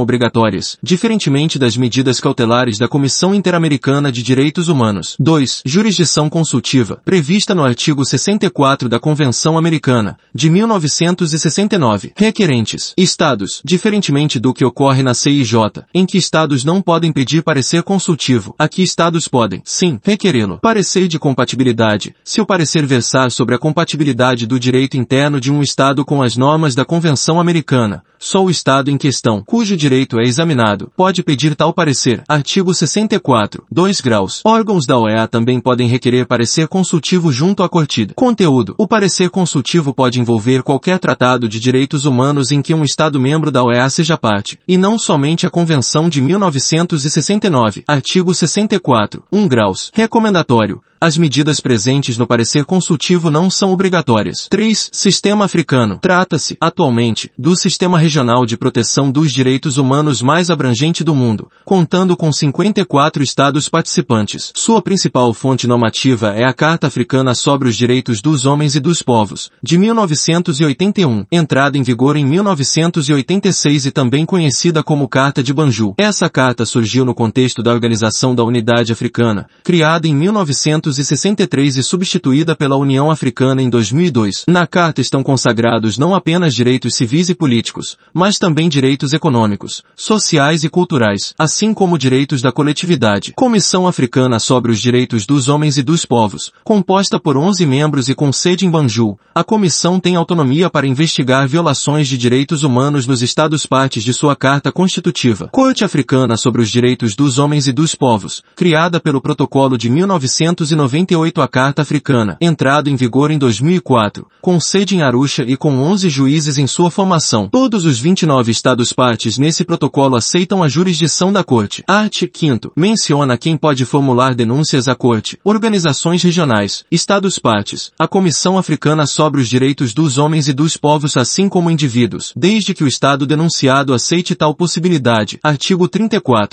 obrigatórias, diferentemente das medidas cautelares da Comissão Interamericana de Direitos Humanos. 2. Jurisdição consultiva, prevista no artigo 64 da Convenção Americana, de 1969. Requerentes. Estados, diferentemente do que ocorre na CIJ, em que estados não podem pedir parecer consultivo. Aqui estados podem, sim, requerê-lo. Parecer de compatibilidade. Se o parecer versar sobre a compatibilidade do direito interno de um estado com as normas da Convenção Americana, só o estado em questão, cujo direito é examinado, pode pedir tal parecer. Artigo 64. 2 graus. Órgãos da OEA também podem requerer parecer consultivo junto à Cortida. Conteúdo. O parecer consultivo pode envolver qualquer tratado de direitos humanos em que um Estado membro da OEA seja parte, e não somente a Convenção de 1969. Artigo 64. 1 graus. Recomendatório. As medidas presentes no parecer consultivo não são obrigatórias. 3. Sistema africano. Trata-se, atualmente, do sistema regional de proteção dos direitos humanos mais abrangente do mundo, contando com 54 estados participantes. Sua principal fonte normativa é a Carta Africana sobre os Direitos dos Homens e dos Povos, de 1981, entrada em vigor em 1986 e também conhecida como Carta de Banjul. Essa carta surgiu no contexto da Organização da Unidade Africana, criada em 1900 1963 e substituída pela União Africana em 2002. Na Carta estão consagrados não apenas direitos civis e políticos, mas também direitos econômicos, sociais e culturais, assim como direitos da coletividade. Comissão Africana sobre os Direitos dos Homens e dos Povos, composta por 11 membros e com sede em Banjul, a comissão tem autonomia para investigar violações de direitos humanos nos Estados partes de sua Carta Constitutiva. Corte Africana sobre os Direitos dos Homens e dos Povos, criada pelo Protocolo de 1990 1998 a Carta Africana, entrado em vigor em 2004, com sede em Arusha e com 11 juízes em sua formação. Todos os 29 Estados-partes nesse protocolo aceitam a jurisdição da Corte. Art. 5 menciona quem pode formular denúncias à Corte, organizações regionais, Estados-partes, a Comissão Africana sobre os Direitos dos Homens e dos Povos assim como indivíduos, desde que o Estado denunciado aceite tal possibilidade. Artigo 34.